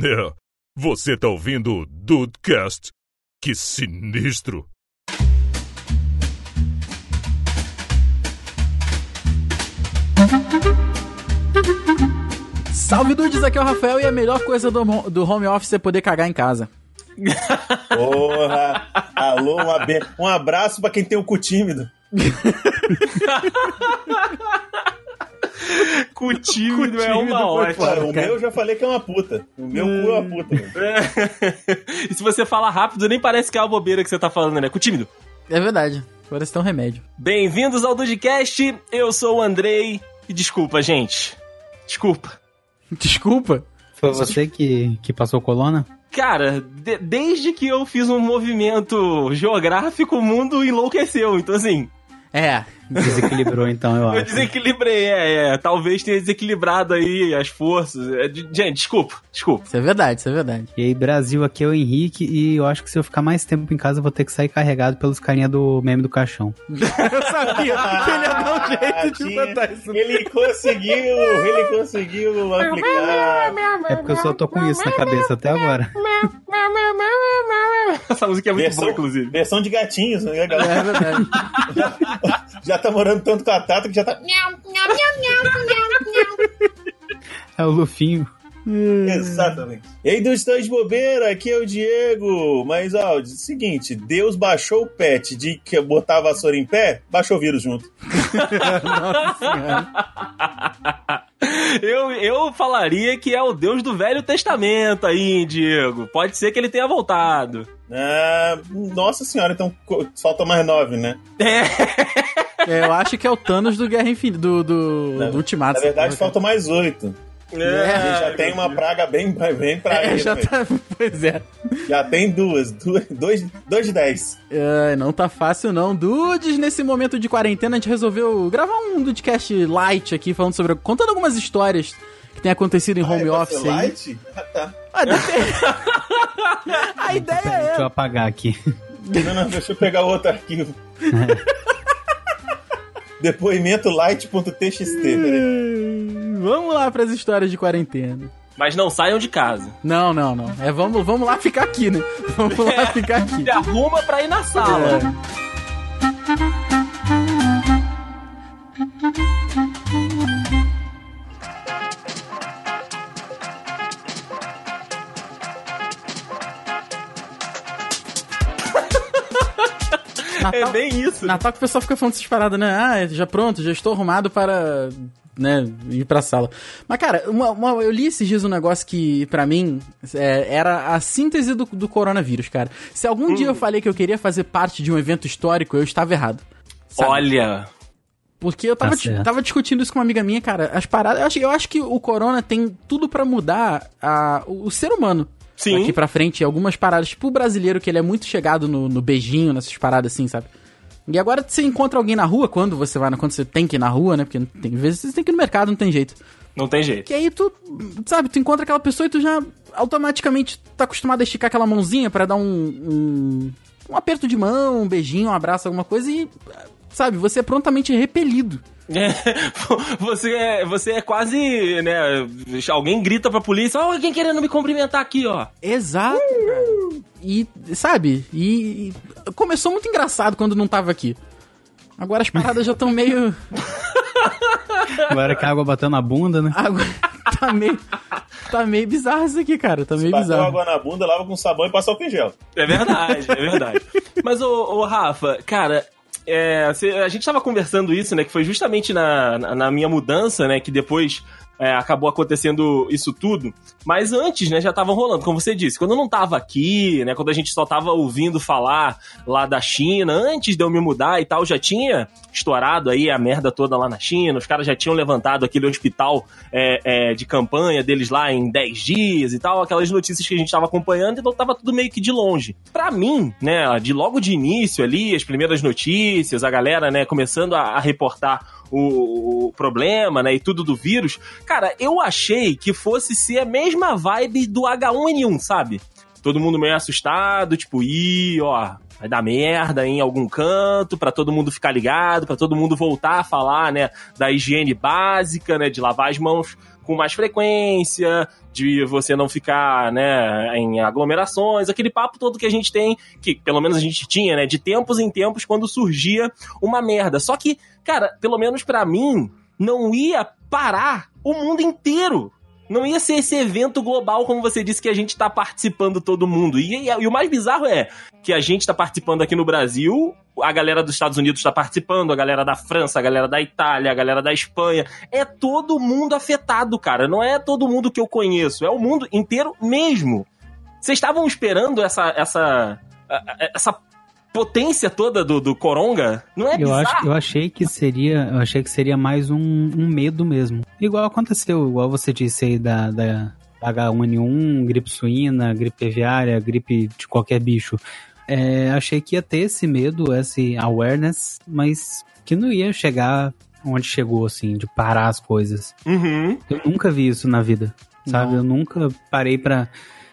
É, você tá ouvindo o Dudecast? Que sinistro! Salve dudes, aqui é o Rafael e a melhor coisa do, do home office é poder cagar em casa. Porra! Alô, um, abe- um abraço pra quem tem o cu tímido. Com o tímido é uma ótima. Cara, o meu eu já falei que é uma puta. O meu cu é uma puta. mano. e se você fala rápido, nem parece que é uma bobeira que você tá falando, né? Com o tímido. É verdade, parece ter um remédio. Bem-vindos ao Dudcast, eu sou o Andrei. E desculpa, gente. Desculpa. Desculpa. Foi você que, que passou colona? Cara, de- desde que eu fiz um movimento geográfico, o mundo enlouqueceu. Então, assim, É, Desequilibrou então, eu eu acho. desequilibrei. É, é, talvez tenha desequilibrado aí as forças. É, de- gente, desculpa, desculpa. isso é verdade, isso é verdade. E aí, Brasil, aqui é o Henrique e eu acho que se eu ficar mais tempo em casa, eu vou ter que sair carregado pelos carinha do meme do caixão. Eu sabia que ele ia dar um jeito de botar isso. Ele conseguiu, ele conseguiu aplicar. É porque eu só tô com isso na cabeça até agora. Essa música é muito Versão, boa, inclusive. versão de gatinhos, né, galera? É verdade. Já tá morando tanto com a Tata que já tá. É o Lufinho. Exatamente. E aí, dos dois bobeira, aqui é o Diego. Mas, ó, seguinte, Deus baixou o pet de que botar a vassoura em pé, baixou o vírus junto. Nossa senhora. Eu, eu falaria que é o Deus do Velho Testamento aí, Diego. Pode ser que ele tenha voltado. Ah, nossa senhora, então falta mais nove, né? É. É, eu acho que é o Thanos do Guerra Infinita, do, do, Não, do Ultimato. Na verdade, faltam mais oito. É, Ele já tem uma praga bem, bem pra é, ele. já né? tá. Pois é. Já tem duas, duas dois, dois de dez. É, não tá fácil não. Dudes, nesse momento de quarentena, a gente resolveu gravar um Dudecast light aqui, falando sobre. contando algumas histórias que tem acontecido em home Ah, é pra office aí. light? Ah, tá. Ah, deve- a ideia Peraí, deixa eu é. apagar aqui. Não, não, deixa eu pegar outro arquivo. Depoimento light.txt. peraí. Vamos lá pras histórias de quarentena. Mas não saiam de casa. Não, não, não. É, vamos, vamos lá ficar aqui, né? Vamos lá ficar aqui. Se arruma pra ir na sala. É. É Natal, bem isso. Natal que o pessoal fica falando essas paradas, né? Ah, já pronto, já estou arrumado para, né, ir pra sala. Mas, cara, uma- uma- eu li esses dias um negócio que, pra mim, é, era a síntese do, do coronavírus, cara. Se algum dia eu falei que eu queria fazer parte de um evento histórico, eu estava errado. Sabe? Olha. Porque eu tava, Tá di- certo. tava discutindo isso com uma amiga minha, cara. As paradas. Eu acho, eu acho que o corona tem tudo pra mudar a, o, o ser humano. Sim. Daqui pra frente, algumas paradas. Tipo o brasileiro, que ele é muito chegado no, no beijinho, nessas paradas assim, sabe? E agora você encontra alguém na rua, quando você vai, quando você tem que ir na rua, né? Porque tem vezes você tem que ir no mercado, não tem jeito. Não tem jeito. Que aí tu, sabe, tu encontra aquela pessoa e tu já automaticamente tá acostumado a esticar aquela mãozinha pra dar um, um, um aperto de mão, um beijinho, um abraço, alguma coisa e, sabe, você é prontamente repelido. É, você, é, você é quase, né? Alguém grita pra polícia, ó, alguém querendo me cumprimentar aqui, ó. Exato, cara. E, sabe, e, e começou muito engraçado quando não tava aqui. Agora as paradas já estão meio. Agora que a água bateu na bunda, né? Agora tá meio. Tá meio bizarro isso aqui, cara. Tá meio Bateu bizarro. água na bunda, lava com sabão e passa álcool em gel. É verdade, é verdade. Mas, ô, ô, Rafa, cara, é, a gente tava conversando isso, né? Que foi justamente na, na minha mudança, né? Que depois é, acabou acontecendo isso tudo. Mas antes, né, já tava rolando, como você disse. Quando eu não tava aqui, né? Quando a gente só tava ouvindo falar lá da China, antes de eu me mudar e tal, já tinha estourado aí a merda toda lá na China. Os caras já tinham levantado aquele hospital é, é, de campanha deles lá em 10 dias e tal, aquelas notícias que a gente tava acompanhando, então tava tudo meio que de longe. Pra mim, né, de logo de início ali, as primeiras notícias, a galera, né, começando a, a reportar o, o problema, né, e tudo do vírus, cara, eu achei que fosse ser a mesma vibe do H1N1, sabe? Todo mundo meio assustado, tipo, ih, ó, vai dar merda em algum canto, pra todo mundo ficar ligado, pra todo mundo voltar a falar, né, da higiene básica, né, de lavar as mãos com mais frequência, de você não ficar, né, em aglomerações, aquele papo todo que a gente tem, que pelo menos a gente tinha, né, de tempos em tempos quando surgia uma merda. Só que, cara, pelo menos para mim, não ia parar o mundo inteiro. Não ia ser esse evento global, como você disse, que a gente tá participando todo mundo. E, e, e o mais bizarro é que a gente tá participando aqui no Brasil, a galera dos Estados Unidos tá participando, a galera da França, a galera da Itália, a galera da Espanha. É todo mundo afetado, cara. Não é todo mundo que eu conheço, é o mundo inteiro mesmo. Vocês estavam esperando essa, essa, essa potência toda do, do Coronga? Não é Eu, bizarro? acho, eu achei que seria, eu achei que seria mais um, um medo mesmo. Igual aconteceu, igual você disse aí da, da H1N1, gripe suína, gripe aviária, gripe de qualquer bicho. É, achei que ia ter esse medo, esse awareness, mas que não ia chegar onde chegou, assim, de parar as coisas. Uhum. Eu nunca vi isso na vida, sabe? Eu nunca parei pra.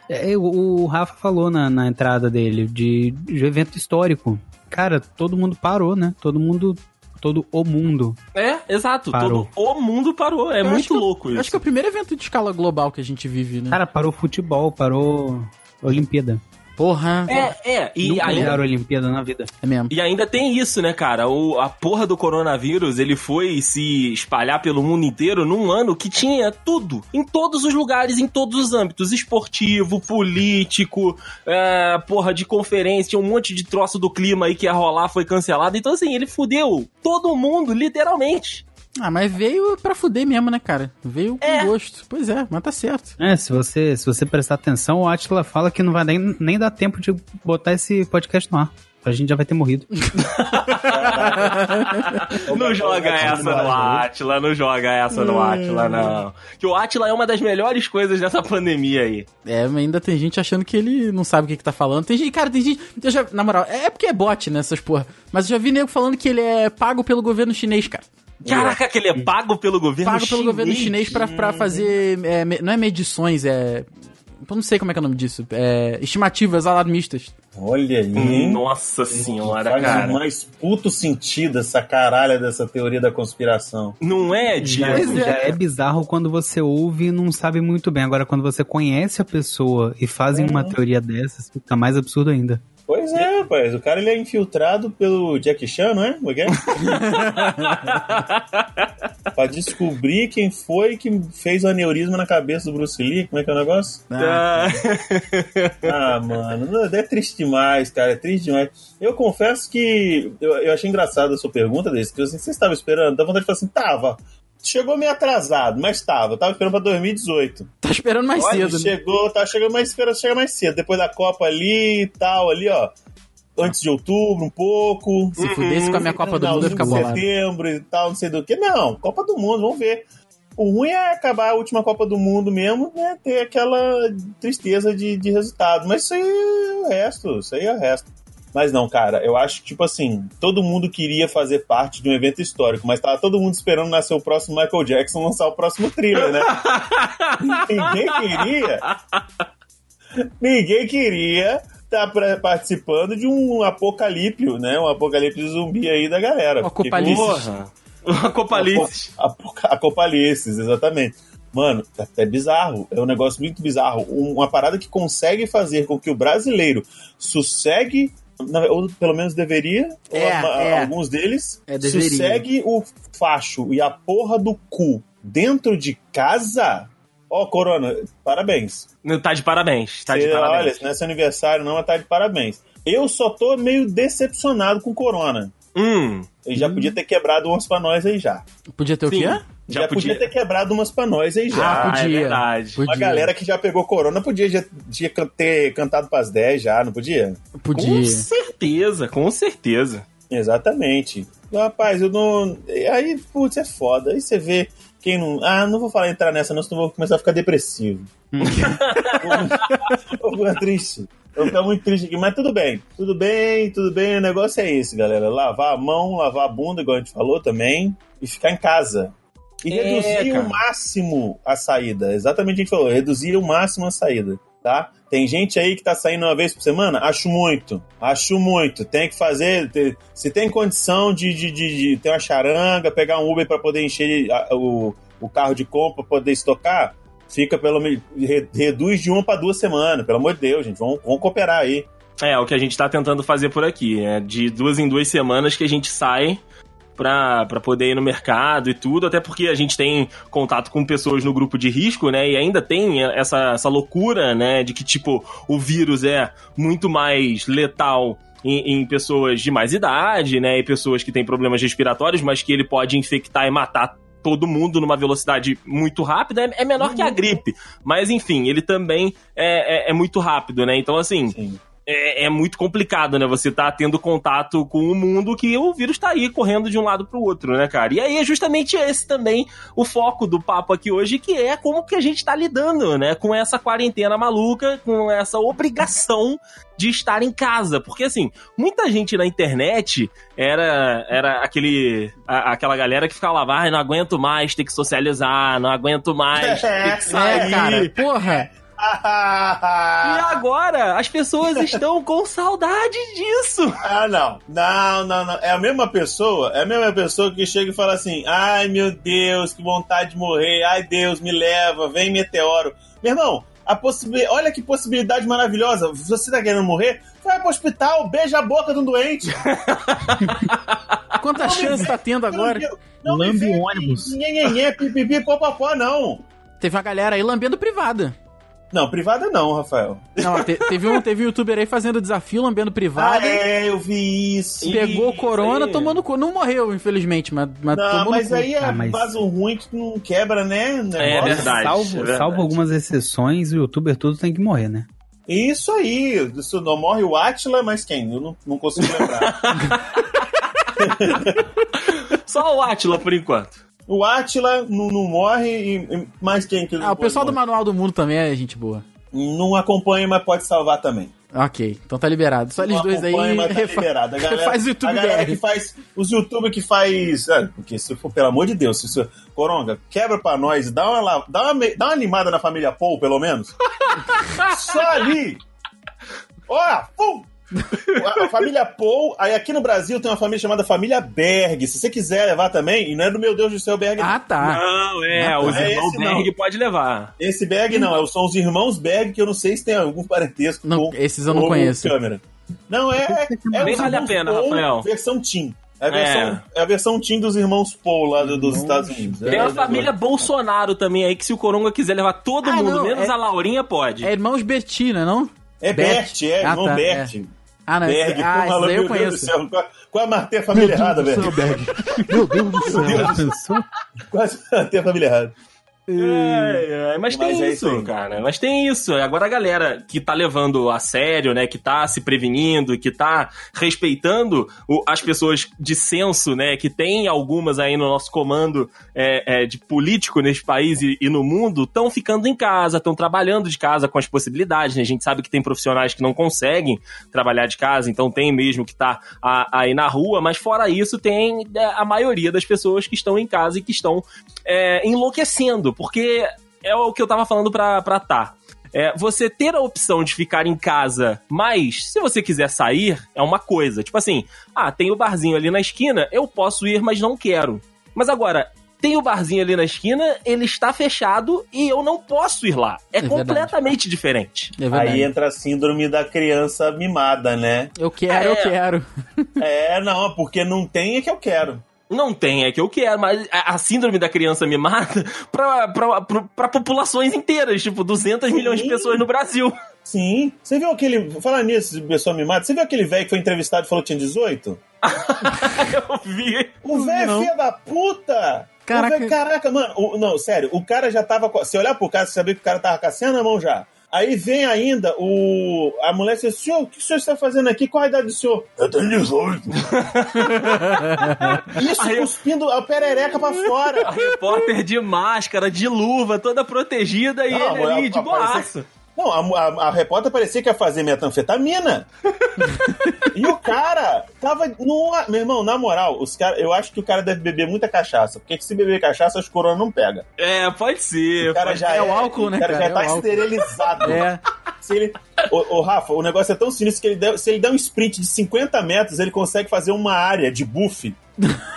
É, o, o Rafa falou na, na entrada dele de, de evento histórico. Cara, todo mundo parou, né? Todo mundo. Todo o mundo. É, exato. Parou. Todo o mundo parou. É Eu muito que- louco isso. Acho que é o primeiro evento de escala global que a gente vive, né? Cara, parou futebol, parou Olimpíada. Porra. É, é. E nunca ainda, ganharam Olimpíada na vida. É mesmo. e ainda tem isso, né, cara? O, a porra do coronavírus, ele foi se espalhar pelo mundo inteiro num ano que tinha tudo. Em todos os lugares, em todos os âmbitos. Esportivo, político, é, porra de conferência, tinha um monte de troço do clima aí que ia rolar, foi cancelado. Então, assim, ele fudeu todo mundo, literalmente. Ah, mas veio pra fuder mesmo, né, cara? Veio com É. gosto. Pois é, mas tá certo. É, se você, se você prestar atenção, o Atila fala que não vai nem, nem dar tempo de botar esse podcast no ar. A gente já vai ter morrido. Não joga essa no Atila, não joga essa no Atila, não. Que o Atila é uma das melhores coisas dessa pandemia aí. É, mas ainda tem gente achando que ele não sabe o que, que tá falando. Tem gente, cara, tem gente. Eu já, na moral, é porque é bot, né, essas porra. Mas eu já vi nego falando que ele é pago pelo governo chinês, cara. Caraca, que ele é pago pelo governo Pago pelo chinês. governo chinês pra, pra fazer. é, não é medições, é. Eu não sei como é que é o nome disso. É, estimativas alarmistas. Olha aí? Nossa senhora, Faz cara. o mais puto sentido essa caralha dessa teoria da conspiração. Não é, Já, Diego? já é bizarro quando você ouve e não sabe muito bem. Agora, quando você conhece a pessoa e fazem uma teoria dessas, fica mais absurdo ainda. Pois é, rapaz. O cara ele é infiltrado pelo Jack Chan, não é? Como é que é? pra descobrir quem foi que fez o aneurisma na cabeça do Bruce Lee. Como é que é o negócio? Ah, Ah, mano, é triste demais, cara, é triste demais. Eu confesso que eu, eu achei engraçado a sua pergunta desse, que assim, você estava esperando, dá vontade de falar assim, tava. Chegou meio atrasado, mas tava. Tava esperando pra 2018. tá esperando mais Olha, cedo, né? chegou, tá chegando mais esperando chegar mais cedo, depois da Copa ali e tal, ali, ó. Antes de outubro, um pouco. Se fudesse com a minha Copa do Mundo, eu ficar de bolado. setembro e tal, não sei do que. Não, Copa do Mundo, vamos ver. O ruim é acabar a última Copa do Mundo mesmo, né? Ter aquela tristeza de, de resultado. Mas isso aí é o resto, isso aí é o resto. Mas não, cara, eu acho que, tipo assim, todo mundo queria fazer parte de um evento histórico, mas tava todo mundo esperando nascer o próximo Michael Jackson lançar o próximo thriller, né? Ninguém queria. Ninguém queria estar participando de um apocalípio, né? Um apocalipse zumbi aí da galera. Um Porque- apocalipse. Porra. Uma copalice. Apoca- Apocalipses, exatamente. Mano, é, bizarro. É um negócio muito bizarro. Um- Uma parada que consegue fazer com que o brasileiro sossegue, ou pelo menos deveria, ou É, a- é. alguns deles, É, deveria. sossegue o facho e a porra do cu dentro de casa. Ó, Corona, parabéns. Tá de parabéns. Tá de Você, olha, parabéns. esse não é aniversário, não, mas tá de parabéns. Eu só tô meio decepcionado com Corona. Hum. Ele já podia ter quebrado umas pra nós aí já. Podia ter o Sim. quê? Já, Já podia... podia. ter quebrado umas pra nós aí já. Ah, é podia. verdade. Podia. Uma galera que já pegou corona podia já, já ter cantado pras 10 já, não podia? Com Podia. certeza, com certeza. Exatamente. Rapaz, eu não. Aí, putz, é foda. Aí você vê quem não. Ah, não vou falar entrar nessa, não, senão eu vou começar a ficar depressivo. eu vou ficar triste. Eu ficar muito triste aqui, mas tudo bem. Tudo bem, tudo bem. O negócio é esse, galera. Lavar a mão, lavar a bunda, igual a gente falou também, e ficar em casa. E É, reduzir cara. o máximo a saída. Exatamente o que a gente falou, reduzir o máximo a saída, tá? Tem gente aí que tá saindo uma vez por semana? Acho muito. Acho muito. Tem que fazer. se tem condição de, de, de- de ter uma charanga, pegar um Uber pra poder encher a- o, o carro de compra pra poder estocar, fica pelo me- re- reduz de uma para duas semanas, pelo amor de Deus, gente, vamos, vamos cooperar aí. É, o que a gente tá tentando fazer por aqui. É de duas em duas semanas que a gente sai pra poder ir no mercado e tudo, até porque a gente tem contato com pessoas no grupo de risco, né? E ainda tem essa, essa loucura, né? De que, tipo, o vírus é muito mais letal em, em pessoas de mais idade, né? E pessoas que têm problemas respiratórios, mas que ele pode infectar e matar todo mundo numa velocidade muito rápida. É, é menor que a gripe, mas enfim, ele também é, é- é muito rápido, né? Então, assim, Sim. É, é muito complicado, né? Você tá tendo contato com o mundo que o vírus tá aí correndo de um lado pro outro, né, cara? E aí é justamente esse também o foco do papo aqui hoje, que é como que a gente tá lidando, né? Com essa quarentena maluca, com essa obrigação de estar em casa. Porque, assim, muita gente na internet era, era aquele, a- aquela galera que ficava lá, ai, não aguento mais ter que socializar, não aguento mais ter que sair. É, cara, porra. E agora, as pessoas estão com saudade disso. Ah, não. Não, não, não. É a mesma pessoa, é a mesma pessoa que chega e fala assim: ai meu Deus, que vontade de morrer, ai Deus, me leva, vem meteoro. Meu irmão, a possibilidade, olha que possibilidade maravilhosa. Você tá querendo morrer? Vai pro hospital, beija a boca de um doente. Quanta chance tá tendo agora? Não me Lambe o ônibus. Nhenhenhé, pipipi, popopó, não. Teve uma galera aí lambendo privada. Não, privada não, Rafael. Não, te- teve, um, teve um youtuber aí fazendo desafio lambendo Ah, privada. é, eu vi isso. Pegou Isso corona, aí. tomando co- Não morreu, infelizmente, mas, mas Não, tomou mas no cu. aí é Ah, mas- vaso ruim que não quebra, né? negócio. É verdade. salvo, é verdade. salvo algumas exceções, o youtuber tudo tem que morrer, né? Isso aí. Isso não morre o Atila, mas quem? Eu não, não consigo lembrar. Só o Atila por enquanto. O Atila não, não morre e, e mais quem que Ah, o pessoal do? Manual do Mundo também é gente boa. Não acompanha, mas pode salvar também. Ok, então tá liberado. Só eles dois aí. mas tá liberado. A galera, faz o YouTube a galera que faz. Os YouTube que faz. ah, porque se for, pelo amor de Deus, se isso, Coronga, quebra pra nós, dá uma, dá uma, dá uma animada na família Paul, pelo menos. Só ali. Olha, pum! A, a família Paul, aí aqui no Brasil tem uma família chamada Família Berg. Se você quiser levar também, e não é do meu Deus do céu Berg, não. Ah, tá. Não, é, Ah, os é irmãos esse não. Berg pode levar. Esse Berg não, são os irmãos Berg, que eu não sei se tem algum parentesco Não, com esses eu não o conheço. câmera. Não, é, é, é Nem vale a pena, Paul, Rafael. versão Team. É a versão, é. a versão Team dos irmãos Paul lá do- dos Estados Unidos. Tem É, a família Bolsonaro também aí, que se o Coronga quiser levar todo Ah, mundo, não, menos é- a Laurinha, pode. É irmãos Bettina, não? É Bert, é, Ah, irmão tá, Bert. Ah, não. Berg, ah, porra, esse daí eu meu Deus do conheço. céu. Qual- Quase matei a família errada, velho. Meu Deus do céu. Já pensou? Quase matei a família errada. É, é, mas tem Mas é isso, isso cara. Mas tem isso. Agora a galera que tá levando a sério, né? Que tá se prevenindo, que tá respeitando o- as pessoas de senso, né? Que tem algumas aí no nosso comando é, é, de político nesse país e, e no mundo, estão ficando em casa, estão trabalhando de casa com as possibilidades, né? A gente sabe que tem profissionais que não conseguem trabalhar de casa, então tem mesmo que tá aí na rua, mas fora isso, tem é, a maioria das pessoas que estão em casa e que estão é, enlouquecendo, porque é o que eu tava falando pra, pra Tá. É, você ter a opção de ficar em casa, mas se você quiser sair, é uma coisa. Tipo assim, ah, tem o barzinho ali na esquina, eu posso ir, mas não quero. Mas agora, tem o barzinho ali na esquina, ele está fechado e eu não posso ir lá. É, É verdade. completamente diferente. É verdade. Aí entra a síndrome da criança mimada, né? Eu quero, eu É. quero. É, não, porque não tem é que eu quero. Não tem, é que eu quero, mas a, síndrome da criança mimada pra, pra, pra, pra populações inteiras, tipo 200 milhões de Sim. pessoas no Brasil. Sim. Você viu aquele. Falar nisso, de pessoa mimada, você viu aquele velho que foi entrevistado e falou que tinha 18? eu vi. O velho é filho da puta! Caraca. velho- caraca, mano. o- não, sério, o cara já tava. Se olhar pro cara, você sabia que o cara tava com a cena na mão já. Aí vem ainda o. A mulher diz: Senhor, o que o senhor está fazendo aqui? Qual a idade do senhor? Eu tenho 18. Isso, Aí eu- cuspindo a perereca pra A fora. repórter de máscara, de luva, toda protegida e Não, ele ali a- de a- boaço. Não, a, a- a repórter parecia que ia fazer metanfetamina. e o cara tava numa. Meu irmão, na moral, os cara, eu acho que o cara deve beber muita cachaça. Porque se beber cachaça, as corona não pega. É, pode ser. O cara pode- já É é, o álcool, né, O cara, cara? já É tá o álcool. esterilizado. É. Se ele, Ô, ô, Rafa, o negócio é tão sinistro que ele der- se ele der um sprint de 50 metros, ele consegue fazer uma área de buff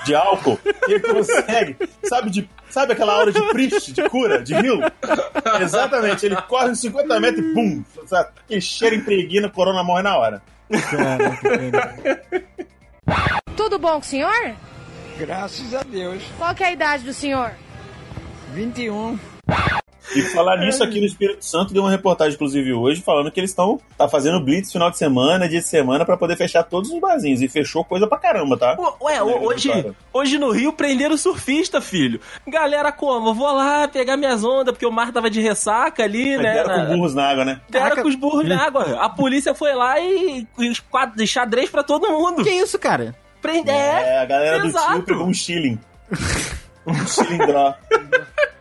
de álcool. Ele consegue. Sabe, de, sabe aquela aura de priest, de cura, de heal? Exatamente. Ele corre uns 50 metros e bum! Sabe? Que cheira impregna, corona morre na hora. Tudo bom com o senhor? Graças a Deus. Qual que é a idade do senhor? 21. E falar nisso aqui no Espírito Santo, deu uma reportagem, inclusive, hoje, falando que eles estão tá fazendo blitz final de semana, dia de semana, pra poder fechar todos os barzinhos. E fechou coisa pra caramba, tá? Ué, Lembra, hoje, hoje no Rio prenderam surfista, filho. Galera, como? Vou lá pegar minhas ondas, porque o mar tava de ressaca ali, né? Deram na- com burros na água, né? Deram Caraca. com os burros na água. A polícia foi lá e, e xadrez pra todo mundo. Que isso, cara? Prender. É, a galera do exato. tio pegou um shilling. um shilling draw.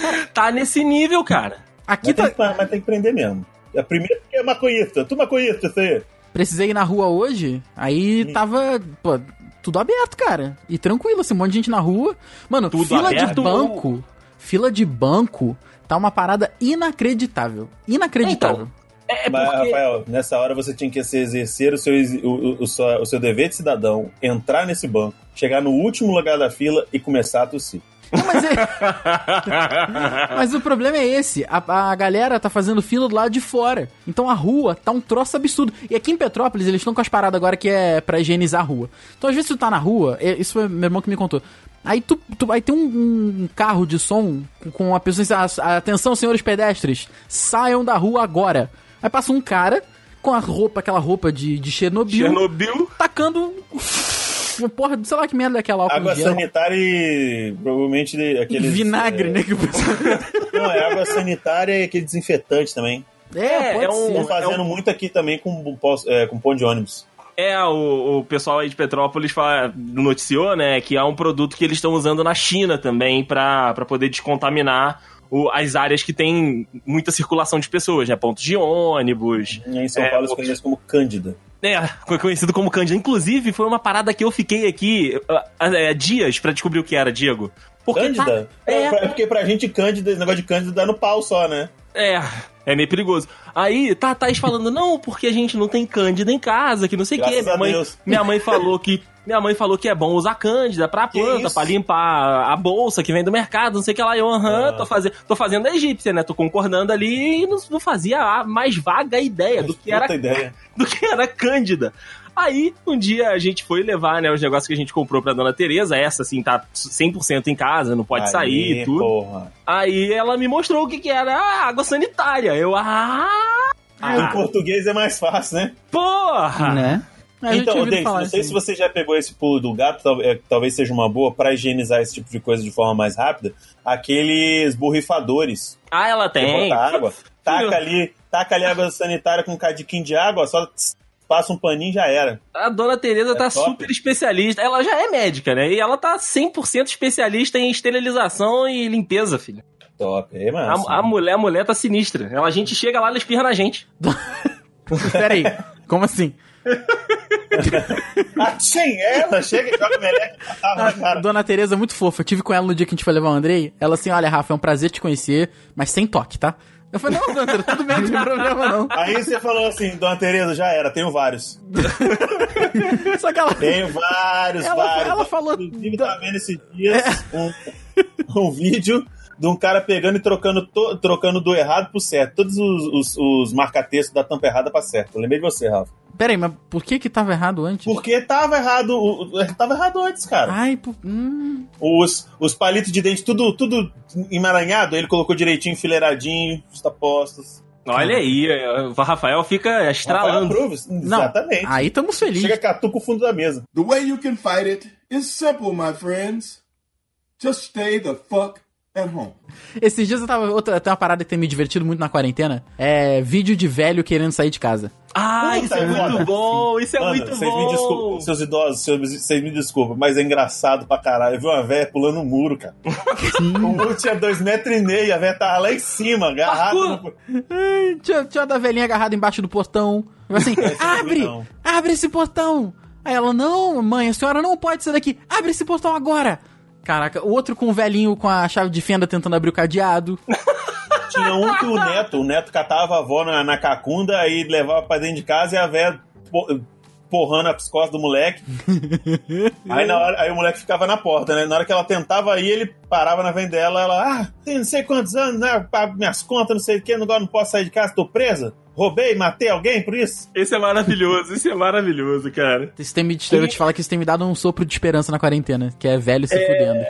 Tá nesse nível, cara. Aqui Mas tá. tem, que, mas tem que prender mesmo. A primeira que é maconhista. Tu maconhista, isso aí. Precisei ir na rua hoje, aí tava, pô, tudo aberto, cara. E tranquilo, assim, um monte de gente na rua. Mano, Tudo fila de aberto? banco, fila de banco, tá uma parada inacreditável. Inacreditável. É, é Mas, porque... Rafael, nessa hora você tinha que se exercer o seu, o, o- o seu dever de cidadão, entrar nesse banco, chegar no último lugar da fila e começar a tossir. Não, mas, é- mas o problema é esse. A, a galera tá fazendo fila do lado de fora. Então a rua tá um troço absurdo. E aqui em Petrópolis, eles estão com as paradas agora que é pra higienizar a rua. Então às vezes tu tá na rua, é- isso foi meu irmão que me contou. Aí tu, tu aí tem um, um carro de som com- a pessoa assim, "Ah, atenção senhores pedestres, saiam da rua agora. Aí passa um cara com a roupa, aquela roupa de, de Chernobyl, Chernobyl. tacando porra, sei lá que merda é aquela álcool Água gel. sanitária e provavelmente de- aqueles. Vinagre, é, né? Que o pessoal... Não, é água sanitária e aquele desinfetante também. É, pode é um- ser. Estão fazendo é um- muito aqui também com, é, com pão de ônibus. É, o, o pessoal aí de Petrópolis fala- noticiou, né, que há um produto que eles estão usando na China também pra pra poder descontaminar o- as áreas que tem muita circulação de pessoas, né? Pontos de ônibus. E em São É, Paulo eles o- conhecem como Cândida. É, foi conhecido como Cândida. Inclusive, foi uma parada que eu fiquei aqui ah, ah, dias pra descobrir o que era, Diego. Porque Cândida? tá- é. é. pra- porque pra gente Cândida, esse negócio de Cândida dá no pau só, né? É, é meio perigoso. Aí, tá a Thaís falando, não, porque a gente não tem cândida em casa, que não sei o quê. Minha mãe, Deus. minha mãe falou que. Minha mãe falou que é bom usar cândida pra Que planta, pra limpar a bolsa que vem do mercado, não sei o que lá. Eu, aham, Ah. tô, fazendo, tô fazendo a egípcia, né? Tô concordando ali e não, não fazia a mais vaga ideia do que, era, ideia. do que era cândida. Aí, um dia a gente foi levar, né, os negócios que a gente comprou pra dona Tereza. Essa, assim, tá 100% em casa, não pode Aí, sair e tudo. Porra. Aí ela me mostrou o que, que era a água sanitária. Eu, ah, em português é mais fácil, né? porra! Né? Então, falar não sei isso. se você já pegou esse pulo do gato, é, talvez seja uma boa pra higienizar esse tipo de coisa de forma mais rápida. Aqueles borrifadores. Ah, ela tem. bota água, taca ali, taca ali água sanitária com um cadiquinho de água, só tss, passa um paninho e já era. A dona Tereza É tá top. super especialista. Ela já é médica, né? E ela tá 100% especialista em esterilização e limpeza, filho. Top. É, mano. A, a mulher, a mulher tá sinistra. Ela, a gente chega lá, ela espirra na gente. Pera aí, como assim? Ah, sim, ela chega e joga meleca tava na A cara. Dona Tereza é muito fofa. Eu tive com ela no dia que a gente foi levar o Andrei. Ela assim, olha, Rafa, é um prazer te conhecer, mas sem toque, tá? Eu falei, não, Dona Tereza, tudo bem, não tem problema não. Aí você falou assim, Dona Tereza, já era, tenho vários. Só que ela... Tenho vários, Ela- vários. ela falou Inclusive, da- tá vendo esses dias um, um vídeo de um cara pegando e trocando, to- trocando do errado pro certo. Todos os, os, os marca-textos da tampa errada pra certo. Eu lembrei de você, Rafa. Pera aí, mas por que que tava errado antes? Porque tava errado, o- o- tava errado antes, cara. Ai, por... hum... Os, os palitos de dente, tudo, tudo emaranhado, ele colocou direitinho, enfileiradinho, justapostos. Olha aí, o Rafael fica Rafael estralando. Não, Exatamente. aí estamos felizes. Chega catuca o fundo da mesa. The way you can fight it is simple, my friends. Just stay the fuck at home. Esses dias eu tava. Outra, tem uma parada que tem me divertido muito na quarentena. É vídeo de velho querendo sair de casa. Ah, Puta, isso é muito bom, isso é Mano, muito vocês bom. me desculpem, seus idosos, vocês me desculpem, mas é engraçado pra caralho. Eu vi uma velha pulando um muro, cara. o muro tinha dois metros e meio, a velha tava lá em cima, agarrada. No- Ai, Tinha, tinha uma da velhinha agarrada embaixo do portão. Assim, abre! não. Abre esse portão! Aí ela, não, mãe, a senhora não pode sair daqui. Abre esse portão agora! Caraca, o outro com o velhinho com a chave de fenda tentando abrir o cadeado. Tinha um que o neto, o neto catava a avó na, na cacunda, aí levava pra dentro de casa e a velha po- porrando as costas do moleque. aí, na hora, aí o moleque ficava na porta, né? Na hora que ela tentava ir, ele parava na frente dela, ela, ah, tem não sei quantos anos, né? Pago minhas contas, não sei o que, agora não posso sair de casa, tô presa. Roubei, matei alguém por isso? Esse é maravilhoso, esse é maravilhoso, cara. Isso tem me, eu vou te falar que isso tem me dado um sopro de esperança na quarentena, que é velho se fudendo.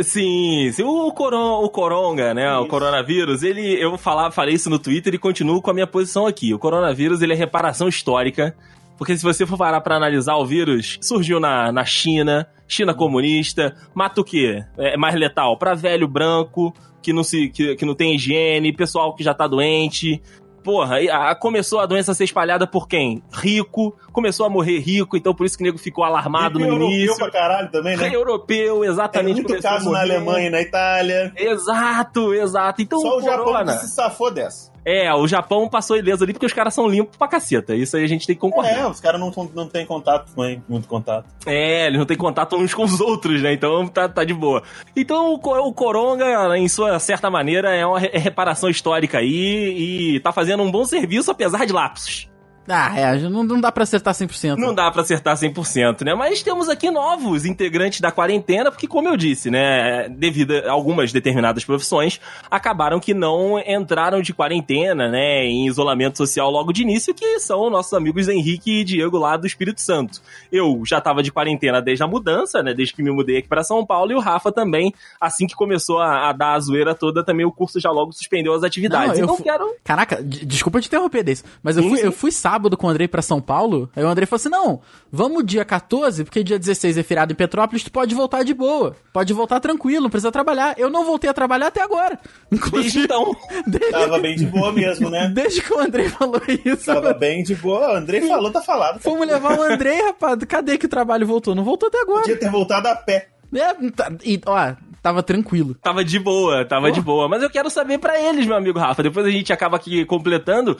Sim, sim. O, coron, o coronga, né? O coronavírus, ele. Eu falar, falei isso no Twitter e continuo com a minha posição aqui. O coronavírus, ele é reparação histórica. Porque se você for parar pra analisar o vírus, surgiu na, na China, China comunista, mata o quê? É mais letal? Pra velho branco, que não, se, que, que não tem higiene, pessoal que já tá doente. Porra, aí, a- começou a doença a ser espalhada por quem? Rico. Começou a morrer rico, então por isso que o nego ficou alarmado E no europeu início. pra caralho também, né? Rei europeu, exatamente. muito começou a caso na. Alemanha e na Itália. Exato, exato. Então Só o o Japão que corona. se safou dessa. É, o Japão passou ileso ali porque os caras são limpos pra caceta. Isso aí a gente tem que concordar. É, os caras não, não têm contato, também, muito contato. É, eles não têm contato uns com os outros, né? Então tá, tá de boa. Então o, o Coronga, em sua certa maneira, é uma re- reparação histórica aí e tá fazendo um bom serviço apesar de lapsos. Ah, é, não, não dá pra acertar 100%. Não dá pra acertar 100%, né? Mas temos aqui novos integrantes da quarentena, porque, como eu disse, né, devido a algumas determinadas profissões, acabaram que não entraram de quarentena, né, em isolamento social logo de início, que são nossos amigos Henrique e Diego lá do Espírito Santo. Eu já tava de quarentena desde a mudança, né, desde que me mudei aqui pra São Paulo, e o Rafa também, assim que começou a, a dar a zoeira toda, também o curso já logo suspendeu as atividades. Não, eu então quero... Caraca, de- desculpa te interromper desse, mas eu Sim, fui, sim. eu fui sábado com o Andrei pra São Paulo, aí o Andrei falou assim, não, vamos dia 14, porque dia 16 é feriado em Petrópolis, tu pode voltar de boa, pode voltar tranquilo, não precisa trabalhar. Eu não voltei a trabalhar até agora. Desde Inclusive, então... desde, Tava bem de boa mesmo, né? desde que o Andrei falou isso, Tava bem de boa. O Andrei falou, tá falado. cara. fomos levar o Andrei, rapaz, cadê que o trabalho voltou? Não voltou até agora. Podia ter voltado a pé. É, tá- e, ó, tava tranquilo. Tava de boa, tava Pô. de boa. Mas eu quero saber pra eles, meu amigo Rafa. Depois a gente acaba aqui completando.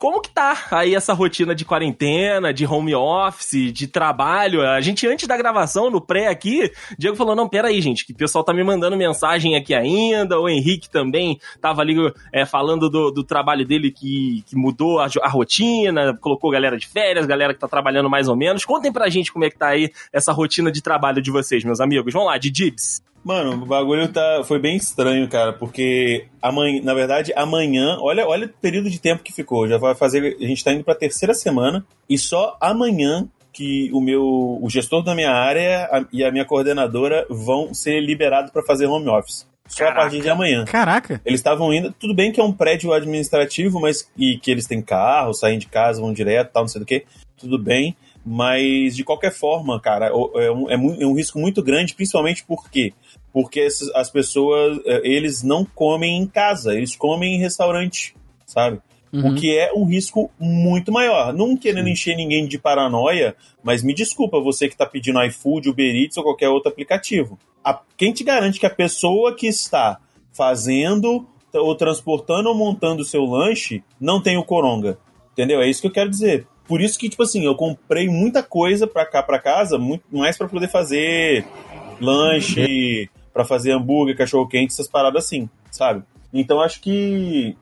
Como que tá aí essa rotina de quarentena, de home office, de trabalho? A gente, antes da gravação, no pré aqui, Diego falou, não, pera aí, gente, que o pessoal tá me mandando mensagem aqui ainda, o Henrique também tava ali é, falando do, do trabalho dele que, que mudou a, a rotina, colocou galera de férias, galera que tá trabalhando mais ou menos. Contem pra gente como é que tá aí essa rotina de trabalho de vocês, meus amigos. Vamos lá, de Dibs. Mano, o bagulho tá, foi bem estranho, cara, porque amanhã, na verdade, amanhã, olha, olha o período de tempo que ficou. Já vai fazer, a gente tá indo pra terceira semana e só amanhã que o meu, o gestor da minha área a- e a minha coordenadora vão ser liberados pra fazer home office. Só a partir de amanhã. Caraca. Eles estavam indo, tudo bem que é um prédio administrativo, mas e que eles têm carro, saem de casa, vão direto, tal, não sei do que, tudo bem. Mas de qualquer forma, cara, é um, é é um risco muito grande, principalmente porque porque as pessoas eh, eles não comem em casa, eles comem em restaurante, sabe? Uhum. O que é um risco muito maior. Não querendo encher ninguém de paranoia, mas me desculpa, você que está pedindo iFood, Uber Eats ou qualquer outro aplicativo. A- quem te garante que a pessoa que está fazendo ou transportando ou montando o seu lanche não tem o coronga? Entendeu? É isso que eu quero dizer. Por isso que, tipo assim, eu comprei muita coisa pra cá, pra casa, muito mais pra poder fazer lanche, pra fazer hambúrguer, cachorro quente, essas paradas assim, sabe? Então acho que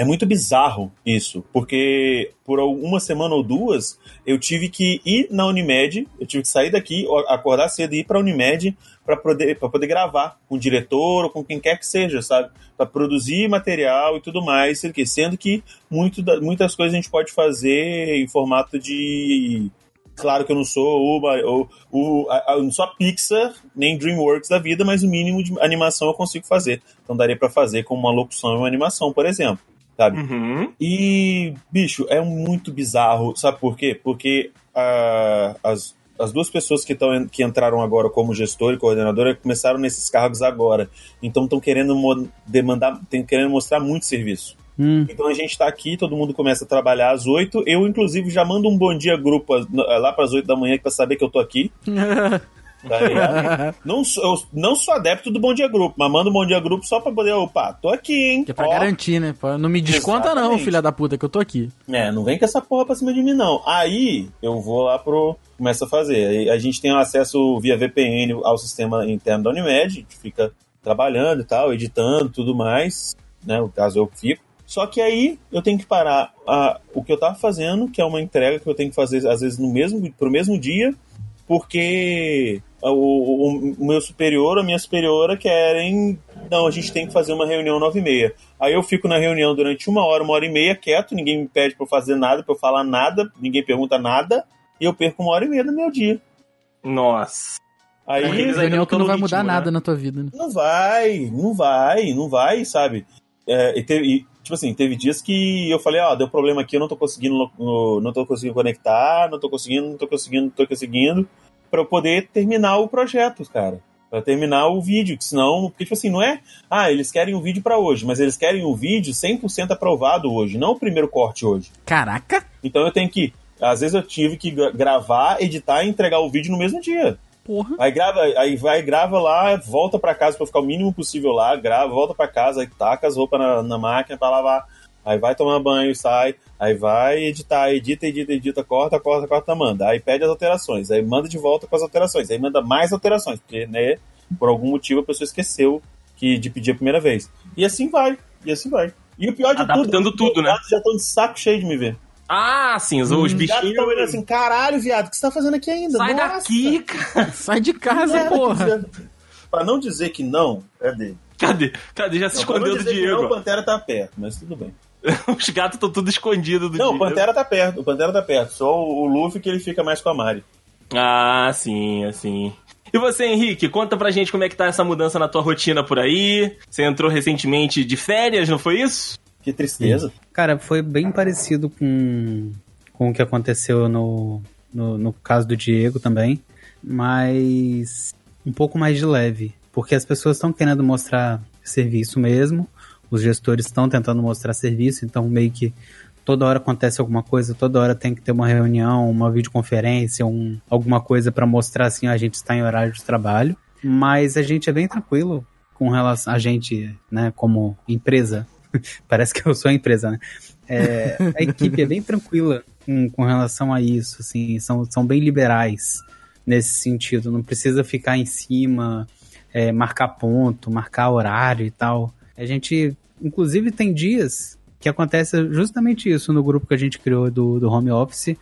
é muito bizarro isso, porque por uma semana ou duas eu tive que ir na Unimed, eu tive que sair daqui, acordar cedo e ir pra Unimed pra poder, pra poder gravar com o diretor ou com quem quer que seja, sabe? Pra produzir material e tudo mais, sendo que, muito muitas coisas a gente pode fazer em formato de. Claro que eu não sou o a- a- eu não sou a Pixar nem DreamWorks da vida, mas o mínimo de animação eu consigo fazer. Então daria pra fazer com uma locução e uma animação, por exemplo, sabe? Uhum. E, bicho, é muito bizarro, sabe por quê? Porque ah, as, as duas pessoas que, tão, que entraram agora como gestor e coordenadora começaram nesses cargos agora. Então estão querendo demandar, têm querendo mostrar muito serviço. Hum. Então a gente tá aqui, todo mundo começa a trabalhar às 8. Eu, inclusive, já mando um bom dia grupo às- lá para as 8 da manhã para saber que eu tô aqui. Tá ligado? não, sou, eu não sou adepto do bom dia grupo, mas mando um bom dia grupo só pra poder, opa, tô aqui, hein? Que é pra Ó. garantir, né? Não me desconta não, Exatamente. filha da puta, que eu tô aqui. É, não vem com essa porra pra cima de mim, não. Aí eu vou lá pro. Começa a fazer. A gente tem acesso via VPN ao sistema interno da Unimed, a gente fica trabalhando e tal, editando tudo mais. né? No caso eu fico. Só que aí eu tenho que parar a, o que eu tava fazendo, que é uma entrega que eu tenho que fazer às vezes no mesmo pro mesmo dia, porque o, o, o meu superior, a minha superiora querem. Não, a gente tem que fazer uma reunião 9 e meia. Aí eu fico na reunião durante uma hora, uma hora e meia, quieto, ninguém me pede pra eu fazer nada, pra eu falar nada, ninguém pergunta nada, e eu perco uma hora e meia do meu dia. Nossa. Aí aí Reunião não que não no vai mudar ritmo, nada né? na tua vida, né? não vai, não vai, não vai, sabe? É, e teve, e, tipo assim, teve dias que eu falei, ó, deu problema aqui, eu não tô conseguindo, não tô conseguindo conectar, não tô conseguindo, não tô conseguindo, não tô conseguindo, pra eu poder terminar o projeto, cara. Pra terminar o vídeo, que senão, porque tipo assim, não é, ah, eles querem o vídeo pra hoje, mas eles querem o vídeo 100% aprovado hoje, não o primeiro corte hoje. Caraca! Então eu tenho que, às vezes eu tive que gra- gravar, editar e entregar o vídeo no mesmo dia. Porra. Aí grava, aí vai, grava lá, volta pra casa pra ficar o mínimo possível lá, grava, volta pra casa, aí taca as roupas na, na máquina pra lavar, aí vai tomar banho, sai, aí vai editar, edita, edita, edita, corta, corta, corta, manda. Aí pede as alterações, aí manda de volta com as alterações, aí manda mais alterações, porque, né, por algum motivo a pessoa esqueceu que, de pedir a primeira vez. E assim vai, e assim vai. E o pior de Adaptando tudo, tudo, os né? já estão de saco cheio de me ver. Ah, sim, os, os gatos bichinhos. estão olhando assim, caralho, viado, o que você tá fazendo aqui ainda? Sai Nossa. daqui, cara. Sai de casa, É, porra! Pra não dizer que não, é dele. Cadê? Cadê? Já se Não, pra não escondeu do que Não, o Diego. Pantera tá perto, mas tudo bem. Os gatos estão tudo escondidos do Não, o Diego. Pantera tá perto, o Pantera tá perto. Só o, o Luffy que ele fica mais com a Mari. Ah, sim, assim. E você, Henrique, conta pra gente como é que tá essa mudança na tua rotina por aí. Você entrou recentemente de férias, não foi isso? Que tristeza. Cara, foi bem parecido com, com o que aconteceu no, no, no caso do Diego também, mas um pouco mais de leve, porque as pessoas estão querendo mostrar serviço mesmo, os gestores estão tentando mostrar serviço, então meio que toda hora acontece alguma coisa, toda hora tem que ter uma reunião, uma videoconferência, um, alguma coisa para mostrar assim, ó, a gente está em horário de trabalho, mas a gente é bem tranquilo com relação a gente, né, como empresa. Parece que eu sou a empresa, né? É, a equipe é bem tranquila com, com relação a isso, assim, são, são bem liberais nesse sentido. Não precisa ficar em cima, é, marcar ponto, marcar horário e tal. A gente, inclusive, tem dias que acontece justamente isso no grupo que a gente criou do, do home office.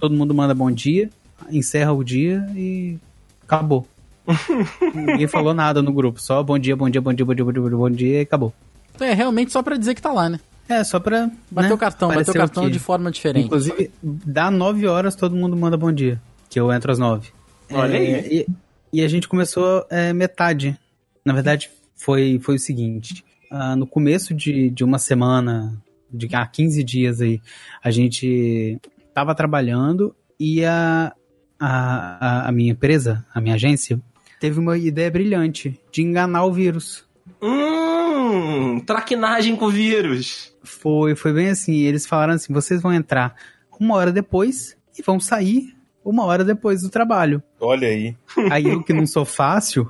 Todo mundo manda bom dia, encerra o dia e acabou. Ninguém falou nada no grupo, só bom dia, bom dia, bom dia, bom dia, bom dia, bom dia, bom dia e acabou. Então é realmente só pra dizer que tá lá, né? É, só pra. Bateu né, o cartão, bateu o cartão de forma diferente. Inclusive, dá 9 horas, todo mundo manda bom dia. Que eu entro às 9. Olha aí. E, e a gente começou é, metade. Na verdade, foi, foi o seguinte. Ah, no começo de, de uma semana, de há 15 dias aí, a gente tava trabalhando e a, a, a, minha empresa, a minha agência, teve uma ideia brilhante de enganar o vírus. Hum, traquinagem com vírus. Foi, foi bem assim. Eles falaram assim: vocês vão entrar uma hora depois e vão sair uma hora depois do trabalho. Olha aí. Aí eu que não sou fácil,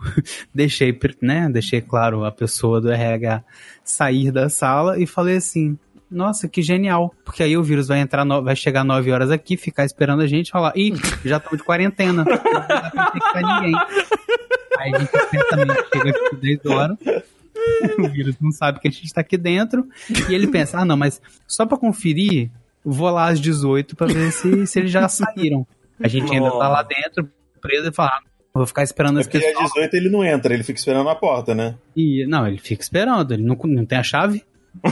deixei, né, deixei claro a pessoa do RH sair da sala e falei assim: "Nossa, que genial, porque aí o vírus vai entrar, no- vai chegar 9 horas aqui, ficar esperando a gente, falar: "Ih, já estamos de quarentena". Não pra infectar ninguém. Aí a gente certamente chega aqui 10 horas. O vírus não sabe que a gente tá aqui dentro e ele pensa: "Ah, não, mas só pra conferir, vou lá às 18 pra ver se, se eles já saíram". A gente ainda tá lá dentro, preso e fala: "Ah, Vou ficar esperando É esse porque pessoal. às 18 ele não entra, ele fica esperando na porta, né? E, não, ele fica esperando, ele não, não tem a chave,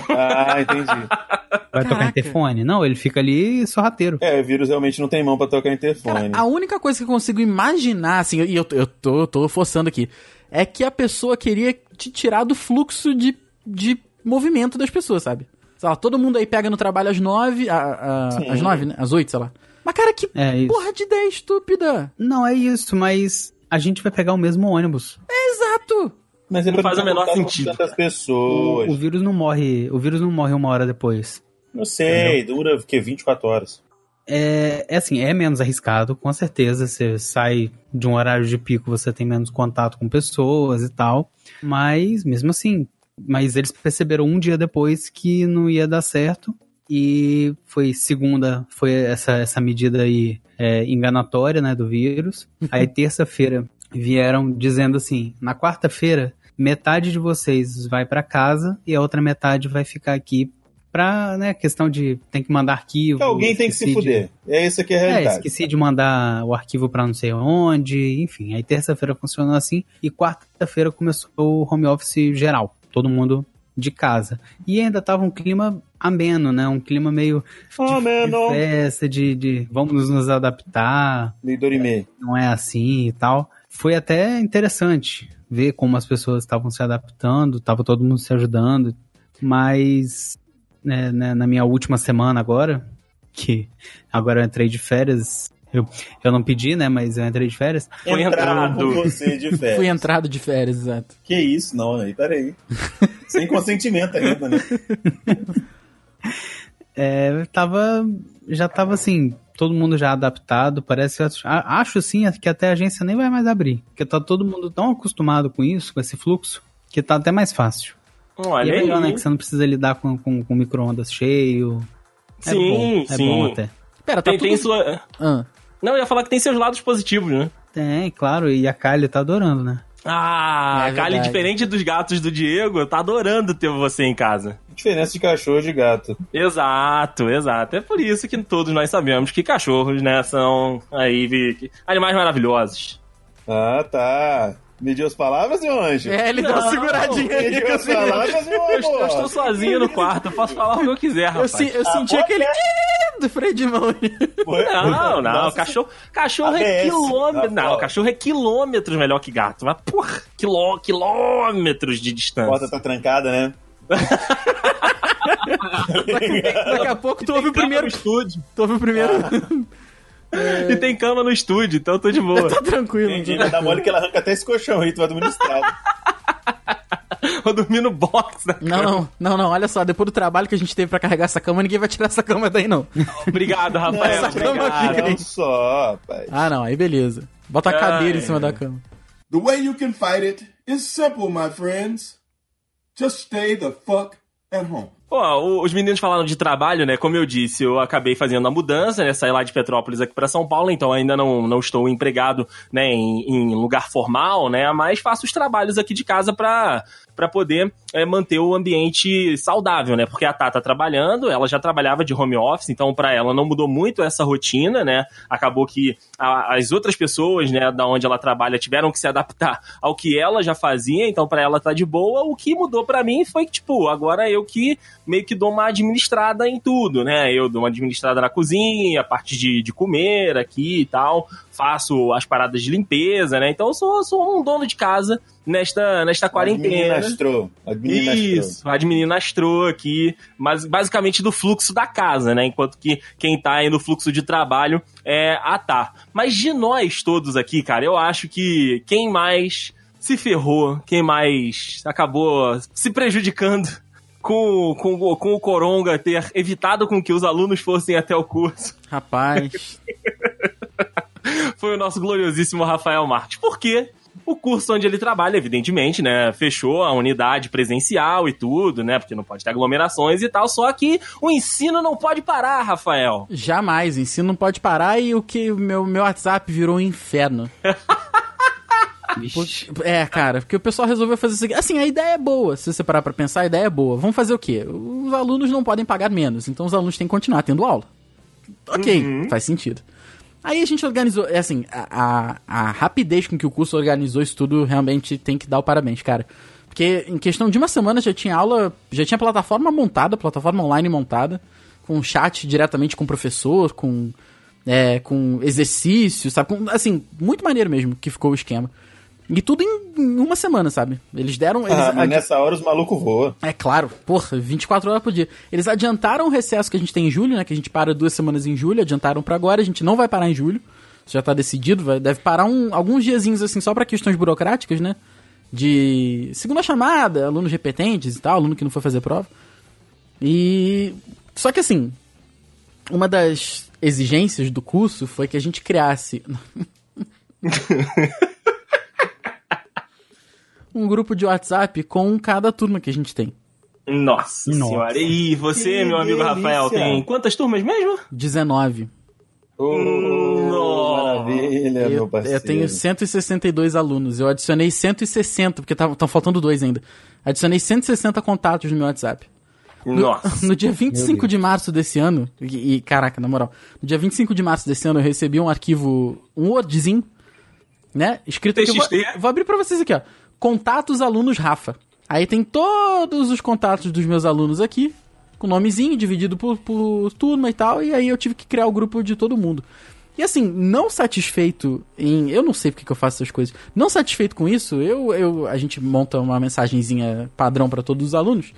Ah, entendi. vai tocar interfone. Não, ele fica ali sorrateiro. É, o vírus realmente não tem mão pra tocar interfone. Cara, a única coisa que eu consigo imaginar, assim, e eu, eu tô, tô forçando aqui, é que a pessoa queria te tirar do fluxo de, de movimento das pessoas, sabe? Sei lá, todo mundo aí pega no trabalho às nove, a- a- às nove, né? Às oito, sei lá. Mas, cara, que É porra de ideia estúpida! Não, é isso, mas a gente vai pegar o mesmo ônibus. Exato! Mas é Não faz o menor sentido, Tantas O, pessoas. o vírus não morre. O vírus não morre uma hora depois. Não sei, dura o quê? 24 horas. É, é assim, é menos arriscado, com certeza. Você sai de um horário de pico, você tem menos contato com pessoas e tal. Mas, mesmo assim, mas eles perceberam um dia depois que não ia dar certo. E foi segunda, foi essa, essa medida aí é, enganatória, né, do vírus. Aí terça-feira vieram dizendo assim, na quarta-feira metade de vocês vai pra casa e a outra metade vai ficar aqui pra, né, questão de tem que mandar arquivo. Que alguém tem que se esqueci de- fuder. É isso aqui é a É, realidade. esqueci de mandar o arquivo pra não sei onde, enfim. Aí terça-feira funcionou assim e quarta-feira começou o home office geral, todo mundo de casa. E ainda tava um clima ameno, né? Um clima meio de, Ameno. de festa, de, de vamos nos adaptar, Meio Dorime. não é assim e tal. Foi até interessante ver como as pessoas estavam se adaptando, tava todo mundo se ajudando, mas né, né, na minha última semana agora, que agora eu entrei de férias, eu, eu não pedi, né, mas eu entrei de férias, Foi entrado. com você de férias. Fui entrado de férias, exato. Que isso? Não, aí, peraí. Sem consentimento ainda, né? é, tava, já tava assim, todo mundo já adaptado, parece, acho sim que até a agência nem vai mais abrir, porque tá todo mundo tão acostumado com isso, com esse fluxo, que tá até mais fácil. Olha e é aí. melhor, né? Que você não precisa lidar com, com, com micro-ondas cheio. É Sim, bom, é sim. bom até. Pera, tá Tem, tudo... tem sua... Ah, Não, eu ia falar que tem seus lados positivos, né? Tem, claro, e a Kylie tá adorando, né? Ah, É a verdade. diferente dos gatos do Diego, tá adorando ter você em casa. Diferença de cachorro e de gato. Exato, exato. É por isso que todos nós sabemos que cachorros, né, são aí animais maravilhosos. Ah, tá. Mediu as palavras, meu anjo? é, ele deu uma seguradinha ali. Mediu as palavras, meu Eu, estou- eu estou sozinho no quarto, eu posso falar o que eu quiser, Eu, rapaz. se- eu senti pode aquele do freio de mão. Foi- Não, não, Nossa, cachorro, cachorro é quilômetro. Não, cachorro é quilômetros melhor que gato. Mas, porra, quilô, quilômetros de A distância. porta tá trancada, né? Daqui a pouco tu ouve o primeiro. estúdio. Tu ouve o primeiro. E tem cama no estúdio, então eu tô de boa. tá tranquilo. Entendi, vai dar mole que ela arranca até esse colchão aí, tu vai dormir no estrado. Vou dormir no box, né? Não, não, não, não, olha só, depois do trabalho que a gente teve pra carregar essa cama, ninguém vai tirar essa cama daí, não. Obrigado, Rafael. Essa cama aí. Não só, pai. Ah, não, aí beleza. Bota a Ai, cadeira em cima ai. da cama. The way you can fight it is simple, my friends. Just stay the fuck at home. Os meninos falaram de trabalho, né? Como eu disse, eu acabei fazendo a mudança, né? Saí lá de Petrópolis aqui pra São Paulo, então ainda não, não estou empregado, né? Em, em lugar formal, né? Mas faço os trabalhos aqui de casa pra, pra poder é, manter o ambiente saudável, né? Porque a Tata tá trabalhando, ela já trabalhava de home office, então pra ela não mudou muito essa rotina, né? Acabou que a- as outras pessoas, né, da onde ela trabalha, tiveram que se adaptar ao que ela já fazia, então pra ela tá de boa. O que mudou pra mim foi que, tipo, agora eu que meio que dou uma administrada em tudo, né? Eu dou uma administrada na cozinha, a parte de, de comer aqui e tal, faço as paradas de limpeza, né? Então eu sou, sou um dono de casa nesta, nesta quarentena. Administrou. Administrou. Isso, administrou aqui, mas basicamente do fluxo da casa, né? Enquanto que quem tá aí no fluxo de trabalho é a Tá. Mas de nós todos aqui, cara, eu acho que quem mais se ferrou, quem mais acabou se prejudicando com, com, com o Coronga ter evitado com que os alunos fossem até o curso Rapaz. foi o nosso gloriosíssimo Rafael Marques. Por quê? O curso onde ele trabalha, evidentemente, né? Fechou a unidade presencial e tudo, né? Porque não pode ter aglomerações e tal. Só que o ensino não pode parar, Rafael. Jamais, o ensino não pode parar e o que o meu, meu WhatsApp virou um inferno. É, cara, porque o pessoal resolveu fazer isso aqui. Assim, a ideia é boa, se você parar pra pensar, a ideia é boa. Vamos fazer o quê? Os alunos não podem pagar menos, então os alunos têm que continuar tendo aula. Ok, faz sentido. Aí a gente organizou, é assim, a, a, rapidez com que o curso organizou isso tudo realmente tem que dar o parabéns, cara. Porque em questão de uma semana já tinha aula, já tinha plataforma montada, plataforma online montada, com chat diretamente com o professor, com, é, com exercício, sabe? Com, assim, muito maneiro mesmo que ficou o esquema. E tudo em, uma semana, sabe? Eles deram. Eles Ah, mas adi- nessa hora os malucos voam. É claro, porra, 24 horas por dia. Eles adiantaram o recesso que a gente tem em julho, né? Que a gente para duas semanas em julho, adiantaram pra agora, a gente não vai parar em julho. Isso já tá decidido, vai, deve parar um- alguns diazinhos assim, só pra questões burocráticas, né? De segunda chamada, alunos repetentes e tal, aluno que não foi fazer prova. E. Só que assim, uma das exigências do curso foi que a gente criasse. um grupo de WhatsApp com cada turma que a gente tem. Nossa, Nossa. senhora. E você, Que meu amigo delícia. Rafael, tem quantas turmas mesmo? 19. Ô, Nossa. maravilha, meu Eu, parceiro. eu tenho 162 alunos. Eu adicionei 160, porque estão faltando dois ainda. Adicionei 160 contatos no meu WhatsApp. No, Nossa. no dia 25 de março desse ano, e, e, caraca, na moral, no dia 25 de março desse ano eu recebi um arquivo, um Wordzinho, né? Escrito aqui. Eu vou, TXT. vou abrir pra vocês aqui, ó. Contatos alunos Rafa. Aí tem todos os contatos dos meus alunos aqui, com nomezinho, dividido por, por turma e tal, e aí eu tive que criar o grupo de todo mundo. E assim, não satisfeito em. Eu não sei porque que eu faço essas coisas. Não satisfeito com isso, eu, eu a gente monta uma mensagenzinha padrão pra todos os alunos.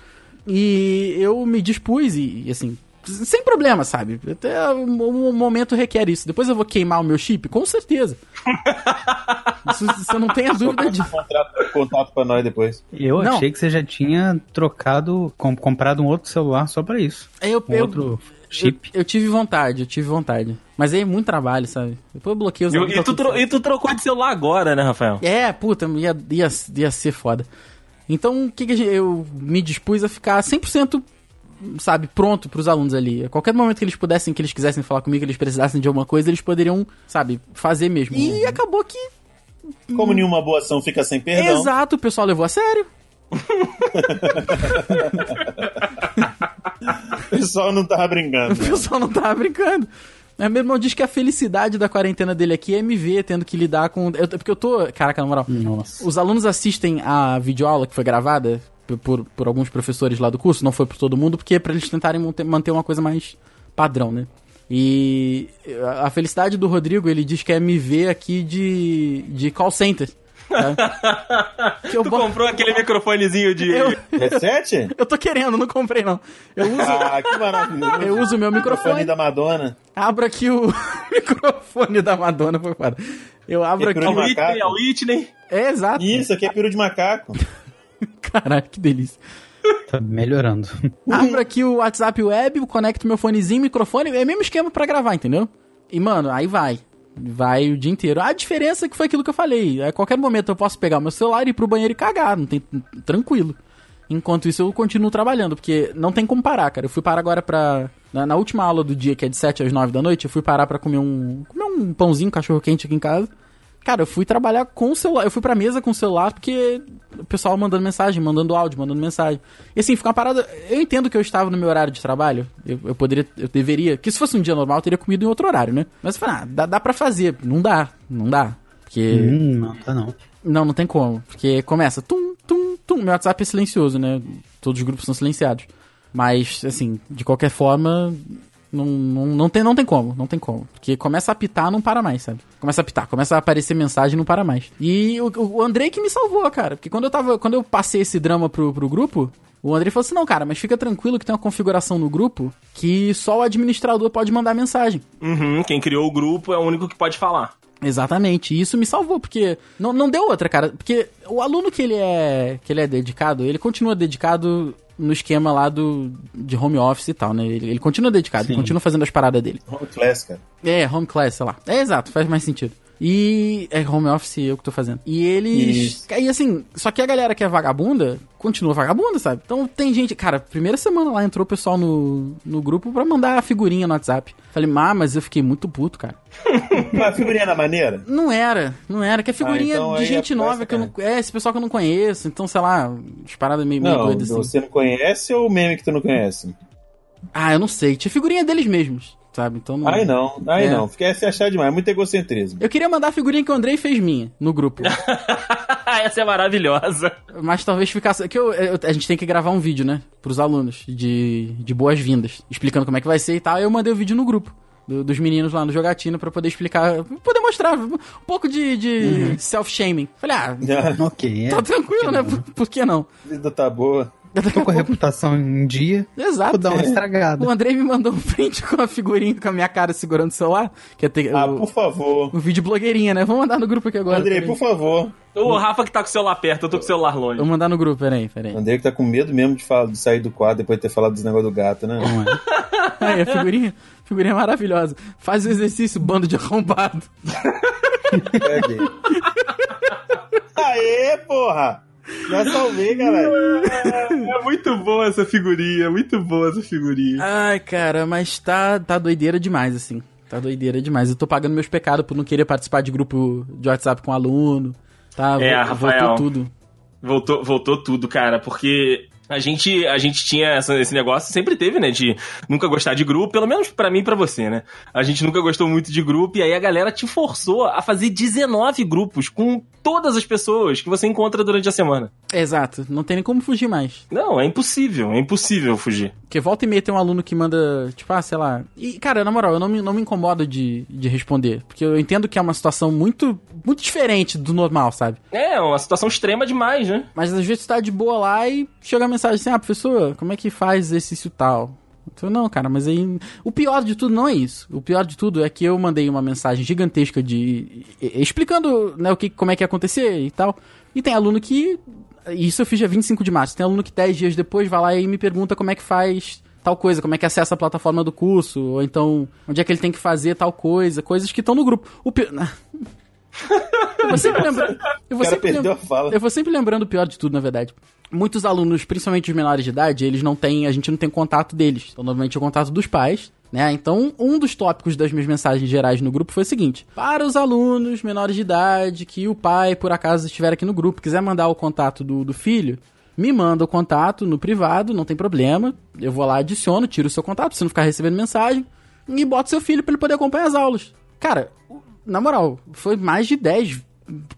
E eu me dispus, e, e, assim, sem problema, sabe? Até o, o momento requer isso. Depois eu vou queimar o meu chip? Com certeza. isso, você não tem a dúvida disso. Contrato, contato pra nós depois. Eu Não. achei que você já tinha trocado, com- comprado um outro celular só pra isso. Eu, Um eu, outro chip. Eu, eu tive vontade, eu tive vontade. Mas aí é muito trabalho, sabe? Depois eu bloqueei os E, amigos, e tu tro- e tu trocou de celular agora, né, Rafael? É, puta, ia, ia, ia ser foda. Então, o que, que eu me dispus a ficar 100%, sabe, pronto pros alunos ali. A qualquer momento que eles pudessem, que eles quisessem falar comigo, que eles precisassem de alguma coisa, eles poderiam, sabe, fazer mesmo. E acabou que, Como nenhuma boa ação fica sem perdão. exato, o pessoal levou a sério. O pessoal não tava brincando. O pessoal não tava brincando. Mas meu irmão diz que a felicidade da quarentena dele aqui é me ver tendo que lidar com. eu- porque eu tô. Caraca, na moral. Nossa. Os alunos assistem a videoaula que foi gravada por, por, alguns professores lá do curso, não foi por todo mundo, porque é pra eles tentarem manter, uma coisa mais padrão, né? E a felicidade do Rodrigo, ele diz que é me ver aqui de, de call center. sabe? que eu, Tu bo- comprou aquele microfonezinho de. eu, Reset? eu tô querendo, não comprei não. Eu uso, Ah, que maravilhoso. eu uso o meu microfone. da Madonna. Abro aqui o microfone da Madonna, foi foda. Eu abro É aqui. A pro- Whitney, macaco. a Whitney. É exato. Isso, aqui é peru de macaco. Caralho, que delícia. Tá melhorando. Abro aqui o WhatsApp web, conecto meu fonezinho, microfone, é o mesmo esquema pra gravar, entendeu? E, mano, aí vai. Vai o dia inteiro. A diferença é que foi aquilo que eu falei. A qualquer momento eu posso pegar meu celular e ir pro banheiro e cagar. Não tem. Tranquilo. Enquanto isso, eu continuo trabalhando, porque não tem como parar, cara. Eu fui parar agora pra. Na, na última aula do dia, que é de 7 às 9 da noite, eu fui parar pra comer um. comer um pãozinho, cachorro quente aqui em casa. Cara, eu fui trabalhar com o celular. Eu fui pra mesa com o celular porque o pessoal mandando mensagem, mandando áudio, mandando mensagem. E assim, fica uma parada. Eu entendo que eu estava no meu horário de trabalho. Eu, eu poderia, eu deveria. Que se fosse um dia normal, eu teria comido em outro horário, né? Mas eu falei, ah, dá, dá pra fazer. Não dá, não dá. Porque. Hum, não, tá não. Não, não tem como. Porque começa tum, tum, tum. Meu WhatsApp é silencioso, né? Todos os grupos são silenciados. Mas, assim, de qualquer forma, não, não, não, tem, não tem como, não tem como. Porque começa a apitar, não para mais, sabe? Começa a apitar, começa a aparecer mensagem, não para mais. E o, o Andrei que me salvou, cara. Porque quando eu tava. Quando eu passei esse drama pro, pro grupo, o Andrei falou assim: não, cara, mas fica tranquilo que tem uma configuração no grupo que só o administrador pode mandar mensagem. Uhum, quem criou o grupo é o único que pode falar. Exatamente, e isso me salvou, porque não, não deu outra, cara. Porque o aluno que ele é que ele é dedicado, ele continua dedicado no esquema lá do de home office e tal, né? Ele, ele continua dedicado, ele continua fazendo as paradas dele. Home class, cara. É, home class, sei lá. É exato, faz mais sentido. E é home office eu que tô fazendo. E eles. Isso. E assim, só que a galera que é vagabunda continua vagabunda, sabe? Então tem gente. Cara, primeira semana lá entrou o pessoal no, no grupo pra mandar a figurinha no WhatsApp. Falei, ah, mas eu fiquei muito puto, cara. A figurinha da maneira? Não era, não era. Que é figurinha Ah, então de aí gente é nova que eu não. É, esse pessoal que eu não conheço. Então, sei lá, as paradas meio, meio Não, doidas assim. você não conhece ou o meme que tu não conhece? Ah, eu não sei. Tinha figurinha deles mesmos, sabe? Então não. Aí não, aí É. não. Fica se achar demais, é muito egocentrismo. Eu queria mandar a figurinha que o Andrei fez minha no grupo. Essa é maravilhosa. mas talvez ficasse. Que eu, eu- a gente tem que gravar um vídeo, né? Pros alunos de, de boas-vindas. Explicando como é que vai ser e tal. Aí eu mandei o vídeo no grupo. do- dos meninos lá no Jogatina pra poder explicar, pra poder mostrar um pouco de, de self-shaming. Falei, ah, Ok, é. tá tranquilo, né? Por, por que não? A vida tá boa. Tô com a reputação em dia, Exato. vou dar uma estragada. O Andrei me mandou um print com a figurinha com a minha cara segurando o celular. Que é ter, Ah, o, por favor. o vídeo blogueirinha, né? Vou mandar no grupo aqui agora. Andrei, por favor. O Rafa que tá com o celular perto, eu tô com o celular longe. Vou mandar no grupo, peraí, peraí. Andrei que tá com medo mesmo de, falar, de sair do quadro depois de ter falado dos negócios do gato, né? Não é? Aí, a figurinha, figurinha maravilhosa. Faz o exercício, bando de arrombado. Peguei. Aê, porra! Já salvei, galera. É muito boa essa figurinha, muito boa essa figurinha. Ai, cara, mas tá, tá doideira demais, assim. Tá doideira demais. Eu tô pagando meus pecados por não querer participar de grupo de WhatsApp com aluno. Tá, É, vo- Rafael. voltou tudo. Voltou, voltou tudo, cara, porque a gente, a gente tinha essa- esse negócio, sempre teve, né, de nunca gostar de grupo, pelo menos pra mim e pra você, né? A gente nunca gostou muito de grupo e aí a galera te forçou a fazer 19 grupos com todas as pessoas que você encontra durante a semana. Exato, não tem nem como fugir mais. Não, é impossível, é impossível fugir. Porque volta e meia tem um aluno que manda, tipo, ah, sei lá. E, cara, na moral, eu não me, não me incomodo de, de responder. Porque eu entendo que é uma situação muito, muito diferente do normal, sabe? É, uma situação extrema demais, né? Mas às vezes tu tá de boa lá e chega a mensagem assim, ah, professor, como é que faz exercício tal? Então, não, cara, mas aí. O pior de tudo não é isso. O pior de tudo é que eu mandei uma mensagem gigantesca de. explicando, né, o que, como é que ia acontecer e tal. E tem aluno que. Isso eu fiz dia 25 de março. Tem aluno que 10 dias depois vai lá e me pergunta como é que faz tal coisa, como é que acessa a plataforma do curso, ou então onde é que ele tem que fazer tal coisa, coisas que estão no grupo. O pi... Eu vou sempre lembrando. Eu O vou sempre perdeu lem- a fala. eu vou sempre lembrando o pior de tudo, na verdade. Muitos alunos, principalmente os menores de idade, eles não têm, a gente não tem contato deles. Então, normalmente é o contato dos pais, né? Então, um dos tópicos das minhas mensagens gerais no grupo foi o seguinte: para os alunos menores de idade que o pai, por acaso, estiver aqui no grupo, quiser mandar o contato do, do filho, me manda o contato no privado, não tem problema. Eu vou lá, adiciono, tiro o seu contato, pra você não ficar recebendo mensagem, e boto seu filho pra ele poder acompanhar as aulas. Cara, na moral, foi mais de 10,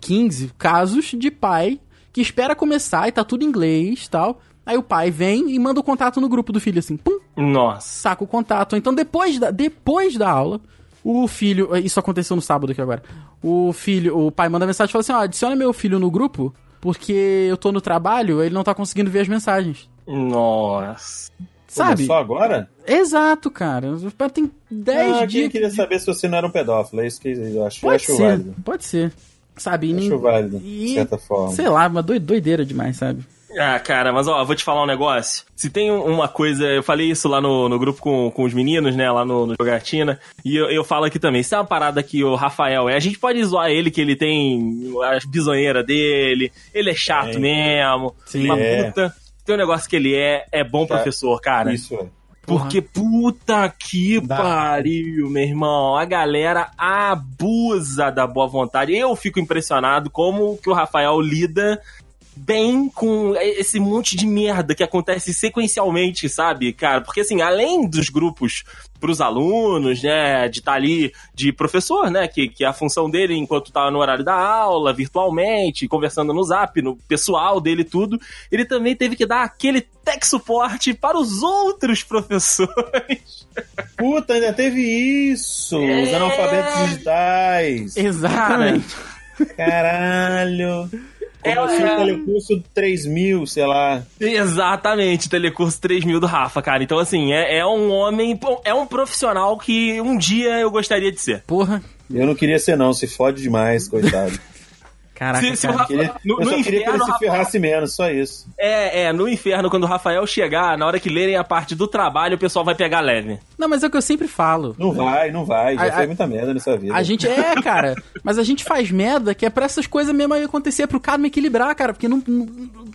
15 casos de pai que espera começar e tá tudo em inglês e tal. Aí o pai vem e manda o contato no grupo do filho, assim, pum, Nossa. saca o contato. Então depois da, depois da aula, o filho. Isso aconteceu no sábado aqui agora. O filho, o pai manda mensagem e fala assim: ó, adiciona meu filho no grupo, porque eu tô no trabalho, ele não tá conseguindo ver as mensagens. Nossa. Sabe? Começou agora? Exato, cara. Tem 10 ah, quem dias. queria saber se você não era um pedófilo. É isso que eu acho, eu Pode acho ser, válido. pode ser. Sabe? e Acho nem- válido, de e- certa forma. Sei lá, uma doi- doideira demais, sabe? Ah, cara, mas ó, eu vou te falar um negócio. Se tem um- uma coisa, eu falei isso lá no, no grupo com, com os meninos, né, lá no, no Jogatina, e eu, eu falo aqui também. Se é uma parada que o Rafael é, a gente pode zoar ele, que ele tem as bisonheiras dele, ele é chato É. mesmo, Sim. uma É. puta. Tem um negócio que ele é, é bom professor, cara. Isso é. Porque puta que Dá. pariu, meu irmão. A galera abusa da boa vontade. Eu fico impressionado como que o Rafael lida bem com esse monte de merda que acontece sequencialmente, sabe, cara? Porque assim, além dos grupos pros alunos, né, de estar ali de professor, né, que, que é a função dele enquanto tá no horário da aula, virtualmente, conversando no Zap, no pessoal dele tudo, ele também teve que dar aquele tech suporte para os outros professores. Puta, ainda teve isso! Os É. analfabetos digitais! Exatamente. Caralho! É, Como assim é. o telecurso 3000, sei lá. Exatamente, Telecurso 3000 do Rafa, cara. Então, assim, é, é um homem, é um profissional que um dia eu gostaria de ser. Porra. Eu não queria ser, não. Se fode demais, coitado. Caraca, Se- se cara. Rafa- Queria- no, eu no só queria que ele inferno, se Rafa- ferrasse menos, só isso. é, é, no inferno, quando o Rafael chegar, na hora que lerem a parte do trabalho, o pessoal vai pegar leve. Não, mas é o que eu sempre falo. Não vai, não vai. Já A- fez muita merda nessa vida. A gente é, cara, mas a gente faz merda que é pra essas coisas mesmo aí acontecer, pro cara me equilibrar, cara, porque não, não-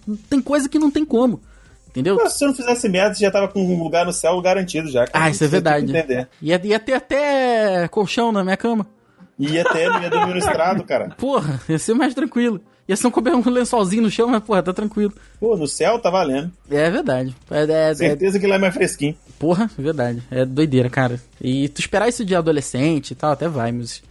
não- tem coisa que não tem como. Entendeu? Pô, se você não fizesse merda, você já tava com um lugar no céu garantido já. cara. Ah, isso é verdade. Entender. Ia, ia ter até colchão na minha cama. E ia até ia dormir no estrado, cara. Porra, ia ser mais tranquilo. Ia ser um, cober um lençolzinho no chão, mas porra, tá tranquilo. Pô, no céu tá valendo. É verdade. É, é- é- Certeza que lá é mais fresquinho. porra, é verdade. É doideira, cara. E tu esperar isso de adolescente e tal, até vai, mas.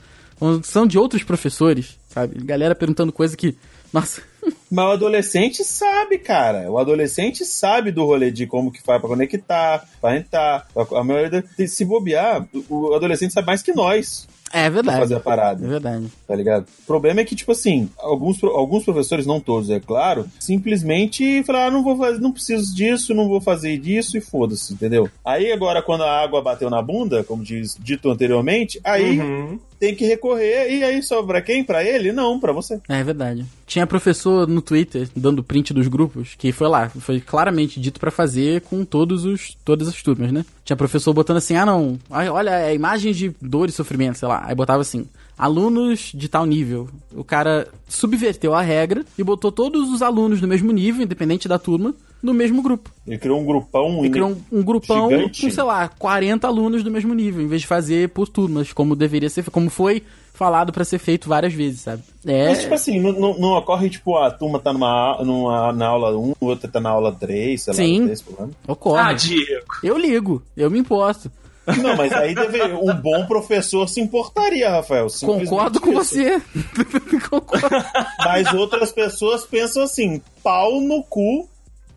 São de outros professores, sabe? Galera perguntando coisa que. Nossa. Mas o adolescente sabe, cara. O adolescente sabe do rolê de como que faz pra conectar, pra entrar. A maioria, se bobear, o adolescente sabe mais que nós É verdade. fazer a É parada. verdade. tá ligado? O problema é que, tipo assim, alguns, alguns professores, não todos, é claro, simplesmente falaram, ah, não vou fazer, não preciso disso, não vou fazer disso e foda-se, entendeu? Aí agora, quando a água bateu na bunda, como diz dito anteriormente, aí Uhum. Tem que recorrer, e aí sobra quem? Pra ele? Não, pra você. É verdade. Tinha professor no Twitter dando print dos grupos que foi lá, foi claramente dito pra fazer com todos os todas as turmas, né? Tinha professor botando assim: "Ah, não, olha, é imagens de dor e sofrimento, sei lá". Aí botava assim: "Alunos de tal nível". O cara subverteu a regra e botou todos os alunos no mesmo nível, independente da turma. no mesmo grupo. Ele criou um grupão. Ele criou um, um grupão Gigante. com, sei lá, 40 alunos do mesmo nível, em vez de fazer por turmas, como deveria ser, como foi falado pra ser feito várias vezes, sabe? É, Mas, tipo assim, não, não, não ocorre, tipo, a turma tá numa, numa, na aula 1, outra tá na aula 3, sei Sim. lá, 3 por ano. ocorre. Ah, Diego. Eu ligo, eu me imposto. Não, mas aí deve, um bom professor se importaria, Rafael. Concordo com isso. você. Concordo. Mas outras pessoas pensam assim, pau no cu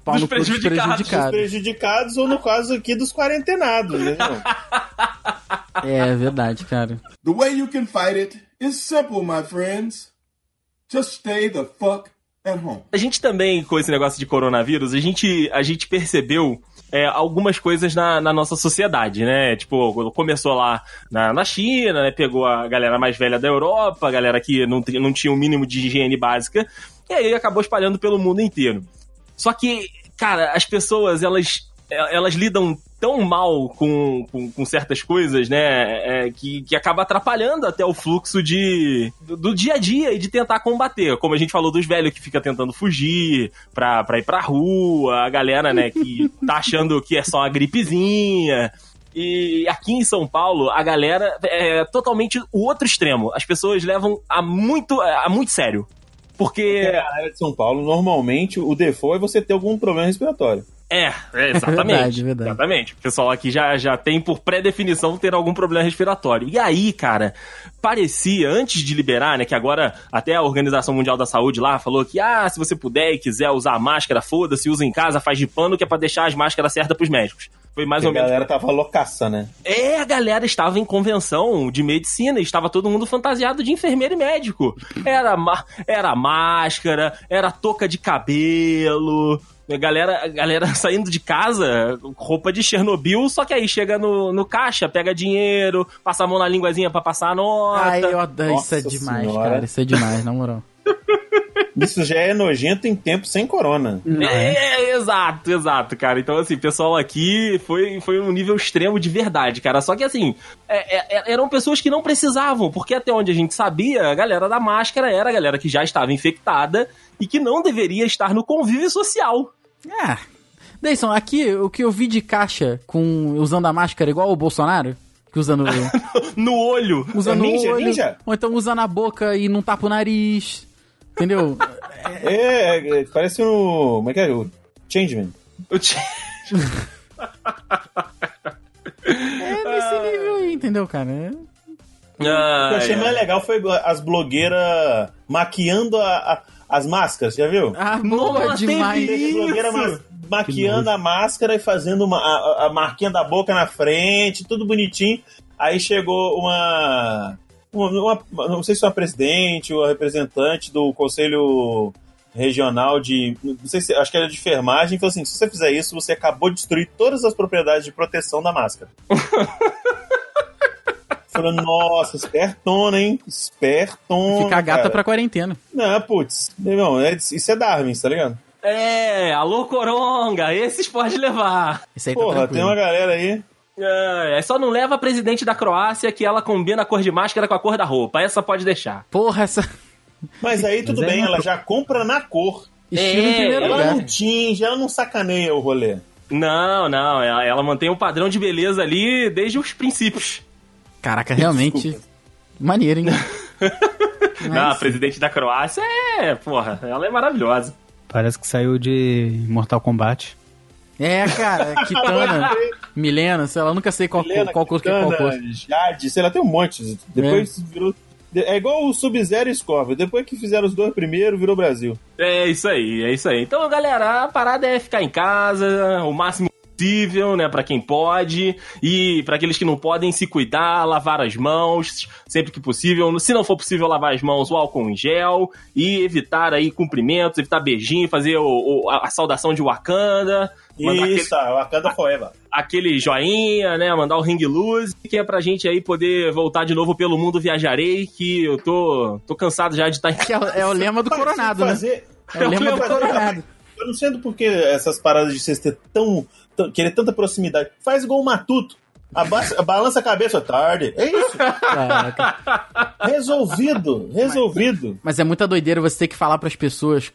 Pau Dos no cu dos prejudicados, dos prejudicados. prejudicados, ou no caso aqui dos quarentenados, entendeu? É verdade, cara. The way you can fight it is simple, my friends. Just stay the fuck at home. A gente também, com esse negócio de coronavírus, a gente, a gente percebeu é, algumas coisas na, na nossa sociedade, né? Tipo, começou lá na, na China, né? Pegou a galera mais velha da Europa, a galera que não, não tinha o mínimo de higiene básica, e aí acabou espalhando pelo mundo inteiro. Só que, cara, as pessoas, elas, elas lidam tão mal com, com, com certas coisas, né? é, que, que acaba atrapalhando até o fluxo de, do, do dia a dia e de tentar combater. Como a gente falou dos velhos que fica tentando fugir pra, pra ir pra rua, a galera, né, que tá achando que é só uma gripezinha. E aqui em São Paulo, a galera é totalmente o outro extremo. As pessoas levam a muito, a muito sério. Porque. A galera de São Paulo, normalmente, o default é você ter algum problema respiratório. É, é exatamente. verdade, verdade. Exatamente. O pessoal aqui já, já tem por pré-definição ter algum problema respiratório. E aí, cara, parecia, antes de liberar, né, que agora até a Organização Mundial da Saúde lá falou que, ah, se você puder e quiser usar máscara, foda-se, usa em casa, faz de pano, que é pra deixar as máscaras certas pros médicos. Foi mais Porque ou a menos. galera tava loucaça, né? É, a galera estava em convenção de medicina, estava todo mundo fantasiado de enfermeiro e médico. Era, era máscara, era touca de cabelo. A galera, a galera saindo de casa, roupa de Chernobyl, só que aí chega no, no caixa, pega dinheiro, passa a mão na linguazinha pra passar a nota. Ai, eu adoro. Isso é demais, senhora. cara. Isso é demais, na moral. Isso já é nojento em tempo sem corona. É, exato, exato, cara. Então, assim, pessoal aqui foi, foi um nível extremo de verdade, cara. Só que, assim, é- é- eram pessoas que não precisavam, porque até onde a gente sabia, a galera da máscara era a galera que já estava infectada e que não deveria estar no convívio social. Ah. Deison, aqui o que eu vi de caixa com usando a máscara igual o Bolsonaro, que usa no, No olho. usa É no ninja, olho, ninja? ou então usa na boca e não tapa o nariz. Entendeu? É, é, parece o. Como é que é? O Changeman. Eu te- É nesse nível aí, entendeu, cara? É- O que eu achei Ai, mais legal foi as blogueiras maquiando a- a- as máscaras, já viu? Ah, boa demais. teve Teve blogueira ma- maquiando a máscara e fazendo uma, a, a marquinha da boca na frente, tudo bonitinho. Aí chegou uma, uma, uma- Não sei se é uma presidente ou uma representante do Conselho Regional de. Não sei se. Acho que era de enfermagem. Falou assim: se você fizer isso, você acabou de destruir todas as propriedades de proteção da máscara. Falou, nossa, espertona, hein? Espertona. Ficar gata cara. pra quarentena. Não, putz, irmão, é- isso é Darwin, tá ligado? É, alô Coronga, esses pode levar. Isso aí tá Porra, tem uma galera aí. É, é só não leva a presidente da Croácia que ela combina a cor de máscara com a cor da roupa. Essa pode deixar. Porra, essa. Mas aí tudo Mas é bem, uma ela pro- já compra na cor. Estilo É, primeiro Ela lugar. não tinge, ela não sacaneia o rolê. Não, não, ela, ela mantém um padrão de beleza ali desde os princípios. Caraca, realmente. Desculpa. Maneiro, hein? Não, a Mas- presidente da Croácia é, porra, ela é maravilhosa. Parece que saiu de Mortal Kombat. É, cara, Kitana, Milena, sei lá, eu nunca sei qual, Helena, qual cor que é qual Kitana, cor. Jade, sei lá, tem um monte. Depois virou. É igual o Sub-Zero e Scorpio. Depois que fizeram os dois primeiro, virou Brasil. É isso aí, é isso aí. Então, galera, a parada é ficar em casa o máximo possível, né, Pra quem pode e pra aqueles que não podem se cuidar, lavar as mãos sempre que possível. Se não for possível lavar as mãos, o álcool em gel e evitar aí cumprimentos, evitar beijinho, fazer o, o- a, a saudação de Wakanda, mandar aquele, Isso, a Wakanda Forever. aquele joinha, né, mandar o ring luz, que é pra gente aí poder voltar de novo pelo mundo viajarei, que eu tô tô cansado já de estar em Que é, o- é o lema do Coronado, né? fazer, É o lema do Coronado. Eu não sei por que essas paradas de vocês ter tão- querer tanta proximidade. Faz igual o Matuto. Aba- balança a cabeça tarde. É isso. Caraca. Resolvido. Resolvido. Mas é muita doideira você ter que falar pras pessoas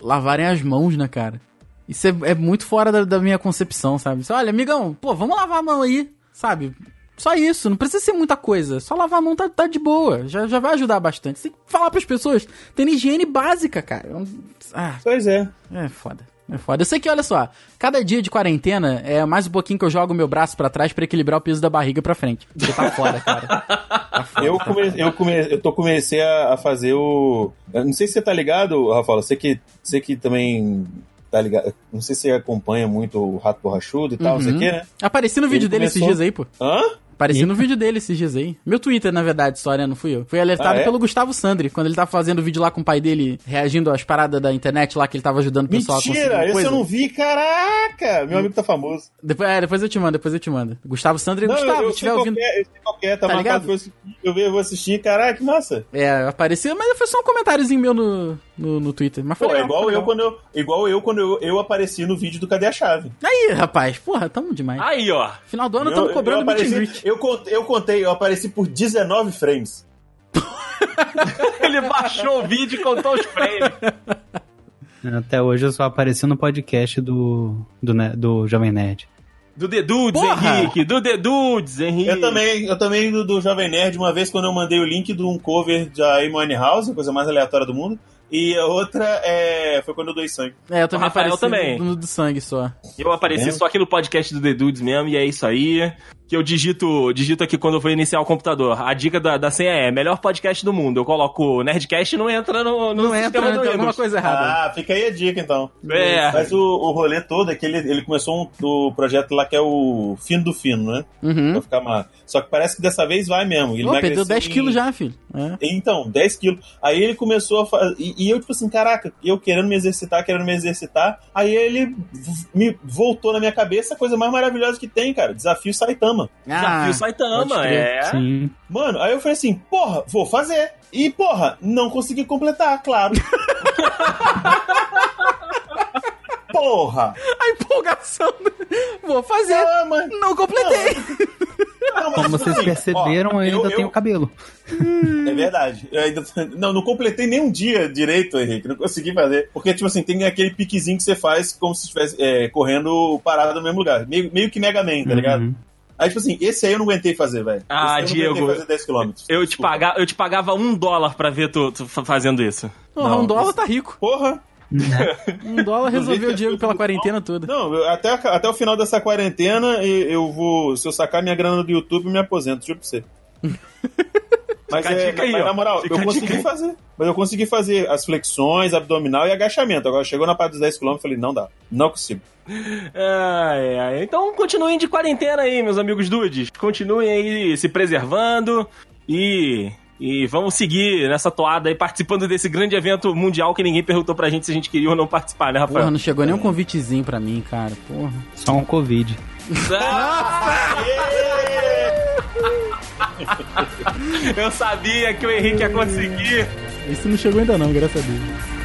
lavarem as mãos, né, cara? Isso é, é muito fora da, da minha concepção, sabe? Você, Olha, amigão, pô, vamos lavar a mão aí, sabe? Só isso, não precisa ser muita coisa. Só lavar a mão tá, tá de boa. Já, já vai ajudar bastante. Você tem que falar pras pessoas. Tem higiene básica, cara. Ah, Pois é. é foda. É foda. Eu sei que, olha só, cada dia de quarentena é mais um pouquinho que eu jogo meu braço pra trás pra equilibrar o peso da barriga pra frente. Porque tá foda, cara. Tá foda, Eu, tá come, eu, come, eu tô comecei a, a fazer o. eu não sei se você tá ligado, Rafael. Você que, você que também tá ligado. Não sei se você acompanha muito o Rato Borrachudo e tal, não sei o Uhum. que, né? Apareci no vídeo Ele dele esses começou- dias aí, pô. Hã? Apareci no vídeo dele esses dias aí. Meu Twitter, na verdade, só, né? Não fui eu. Fui alertado Ah, é? pelo Gustavo Sandri, quando ele tava fazendo o vídeo lá com o pai dele, reagindo às paradas da internet lá, que ele tava ajudando o pessoal a Mentira! conseguir Esse coisa. eu não vi, caraca! Meu amigo tá famoso. Depois, é, depois eu te mando, depois eu te mando. Gustavo Sandri, Não, Gustavo, eu, se eu tiver ouvindo. que é, eu sei qual que é, tá, Tá marcado eu eu vou assistir, caraca, que massa. É, apareceu, mas foi só um comentáriozinho meu no, no, no Twitter. Mas foi Pô, é legal, igual foi eu quando eu, igual eu quando eu, eu apareci no vídeo do Cadê a Chave. Aí, rapaz, porra, tamo demais. Aí, ó. Final do ano, Eu- tamo eu cobrando meet and apareci, eu, eu contei, eu apareci por 19 frames. Ele baixou o vídeo e contou os frames. Até hoje eu só apareci no podcast do, do, do Jovem Nerd. Do The Dudes, Porra! Henrique. Do The Dudes, Henrique. Eu também, eu também do, do Jovem Nerd, uma vez quando eu mandei o link de um cover de Amy House, a coisa mais aleatória do mundo. E a outra é, foi quando eu doei sangue. É, eu também O Rafael também. No, do sangue só. Eu apareci É? só aqui no podcast do The Dudes mesmo, e é isso aí. Que eu digito, digito aqui quando eu vou iniciar o computador. A dica da, da senha é melhor podcast do mundo. Eu coloco Nerdcast e não entra no, no Não entra, sistema né? do Tem alguma Windows. coisa errada. Ah, fica aí a dica então. É. Mas o, o rolê todo é que ele, ele começou um, o projeto lá que é o Fino do Fino, né? Uhum. Pra ficar mal. Só que parece que dessa vez vai mesmo. Ele Pô, perdeu emagreceu 10 em- quilos já, filho. É. Então, 10 quilos. Aí ele começou a fazer. E, eu, tipo assim, caraca, eu querendo me exercitar, querendo me exercitar. Aí ele me voltou na minha cabeça a coisa mais maravilhosa que tem, cara. Desafio Saitama. Desafio pode Saitama, é. Sim. Mano, aí eu falei assim, porra, vou fazer. E, porra, não consegui completar, claro. porra! A empolgação. Vou fazer. Ah, mas- Não completei. não, mas, Como vocês perceberam, ó, eu ainda eu- tenho cabelo. É verdade. Eu ainda- não, não completei nem um dia direito, Henrique. Não consegui fazer. Porque, tipo assim, tem aquele piquezinho que você faz como se estivesse é, correndo parado no mesmo lugar. Meio, meio que Mega Man, tá ligado? Uhum. Aí, tipo assim, esse aí eu não aguentei fazer, velho. Ah, Esse aí eu não Diego, aguentei fazer 10 km. Eu te, paga, eu te pagava um dólar pra ver tu, tu fa- fazendo isso. Porra, Não, um dólar tá rico. Porra! Um dólar resolveu o Diego pela quarentena toda. Não, até, até o final dessa quarentena e- eu vou. Se eu sacar minha grana do YouTube, eu me aposento, juro pra você. Mas, é, dica aí, mas na moral, Fica eu consegui fazer. Mas eu consegui fazer as flexões, abdominal e agachamento. Agora chegou na parte dos 10 km eu falei, não dá, não consigo. Ai, ai. Então continuem de quarentena aí, meus amigos dudes. Continuem aí se preservando e. E vamos seguir nessa toada aí, participando desse grande evento mundial que ninguém perguntou pra gente se a gente queria ou não participar, né, Rafael? Porra, não chegou nem um convitezinho pra mim, cara. Porra. Só um Covid. Eu sabia que o Henrique ia conseguir. Isso não chegou ainda não, graças a Deus.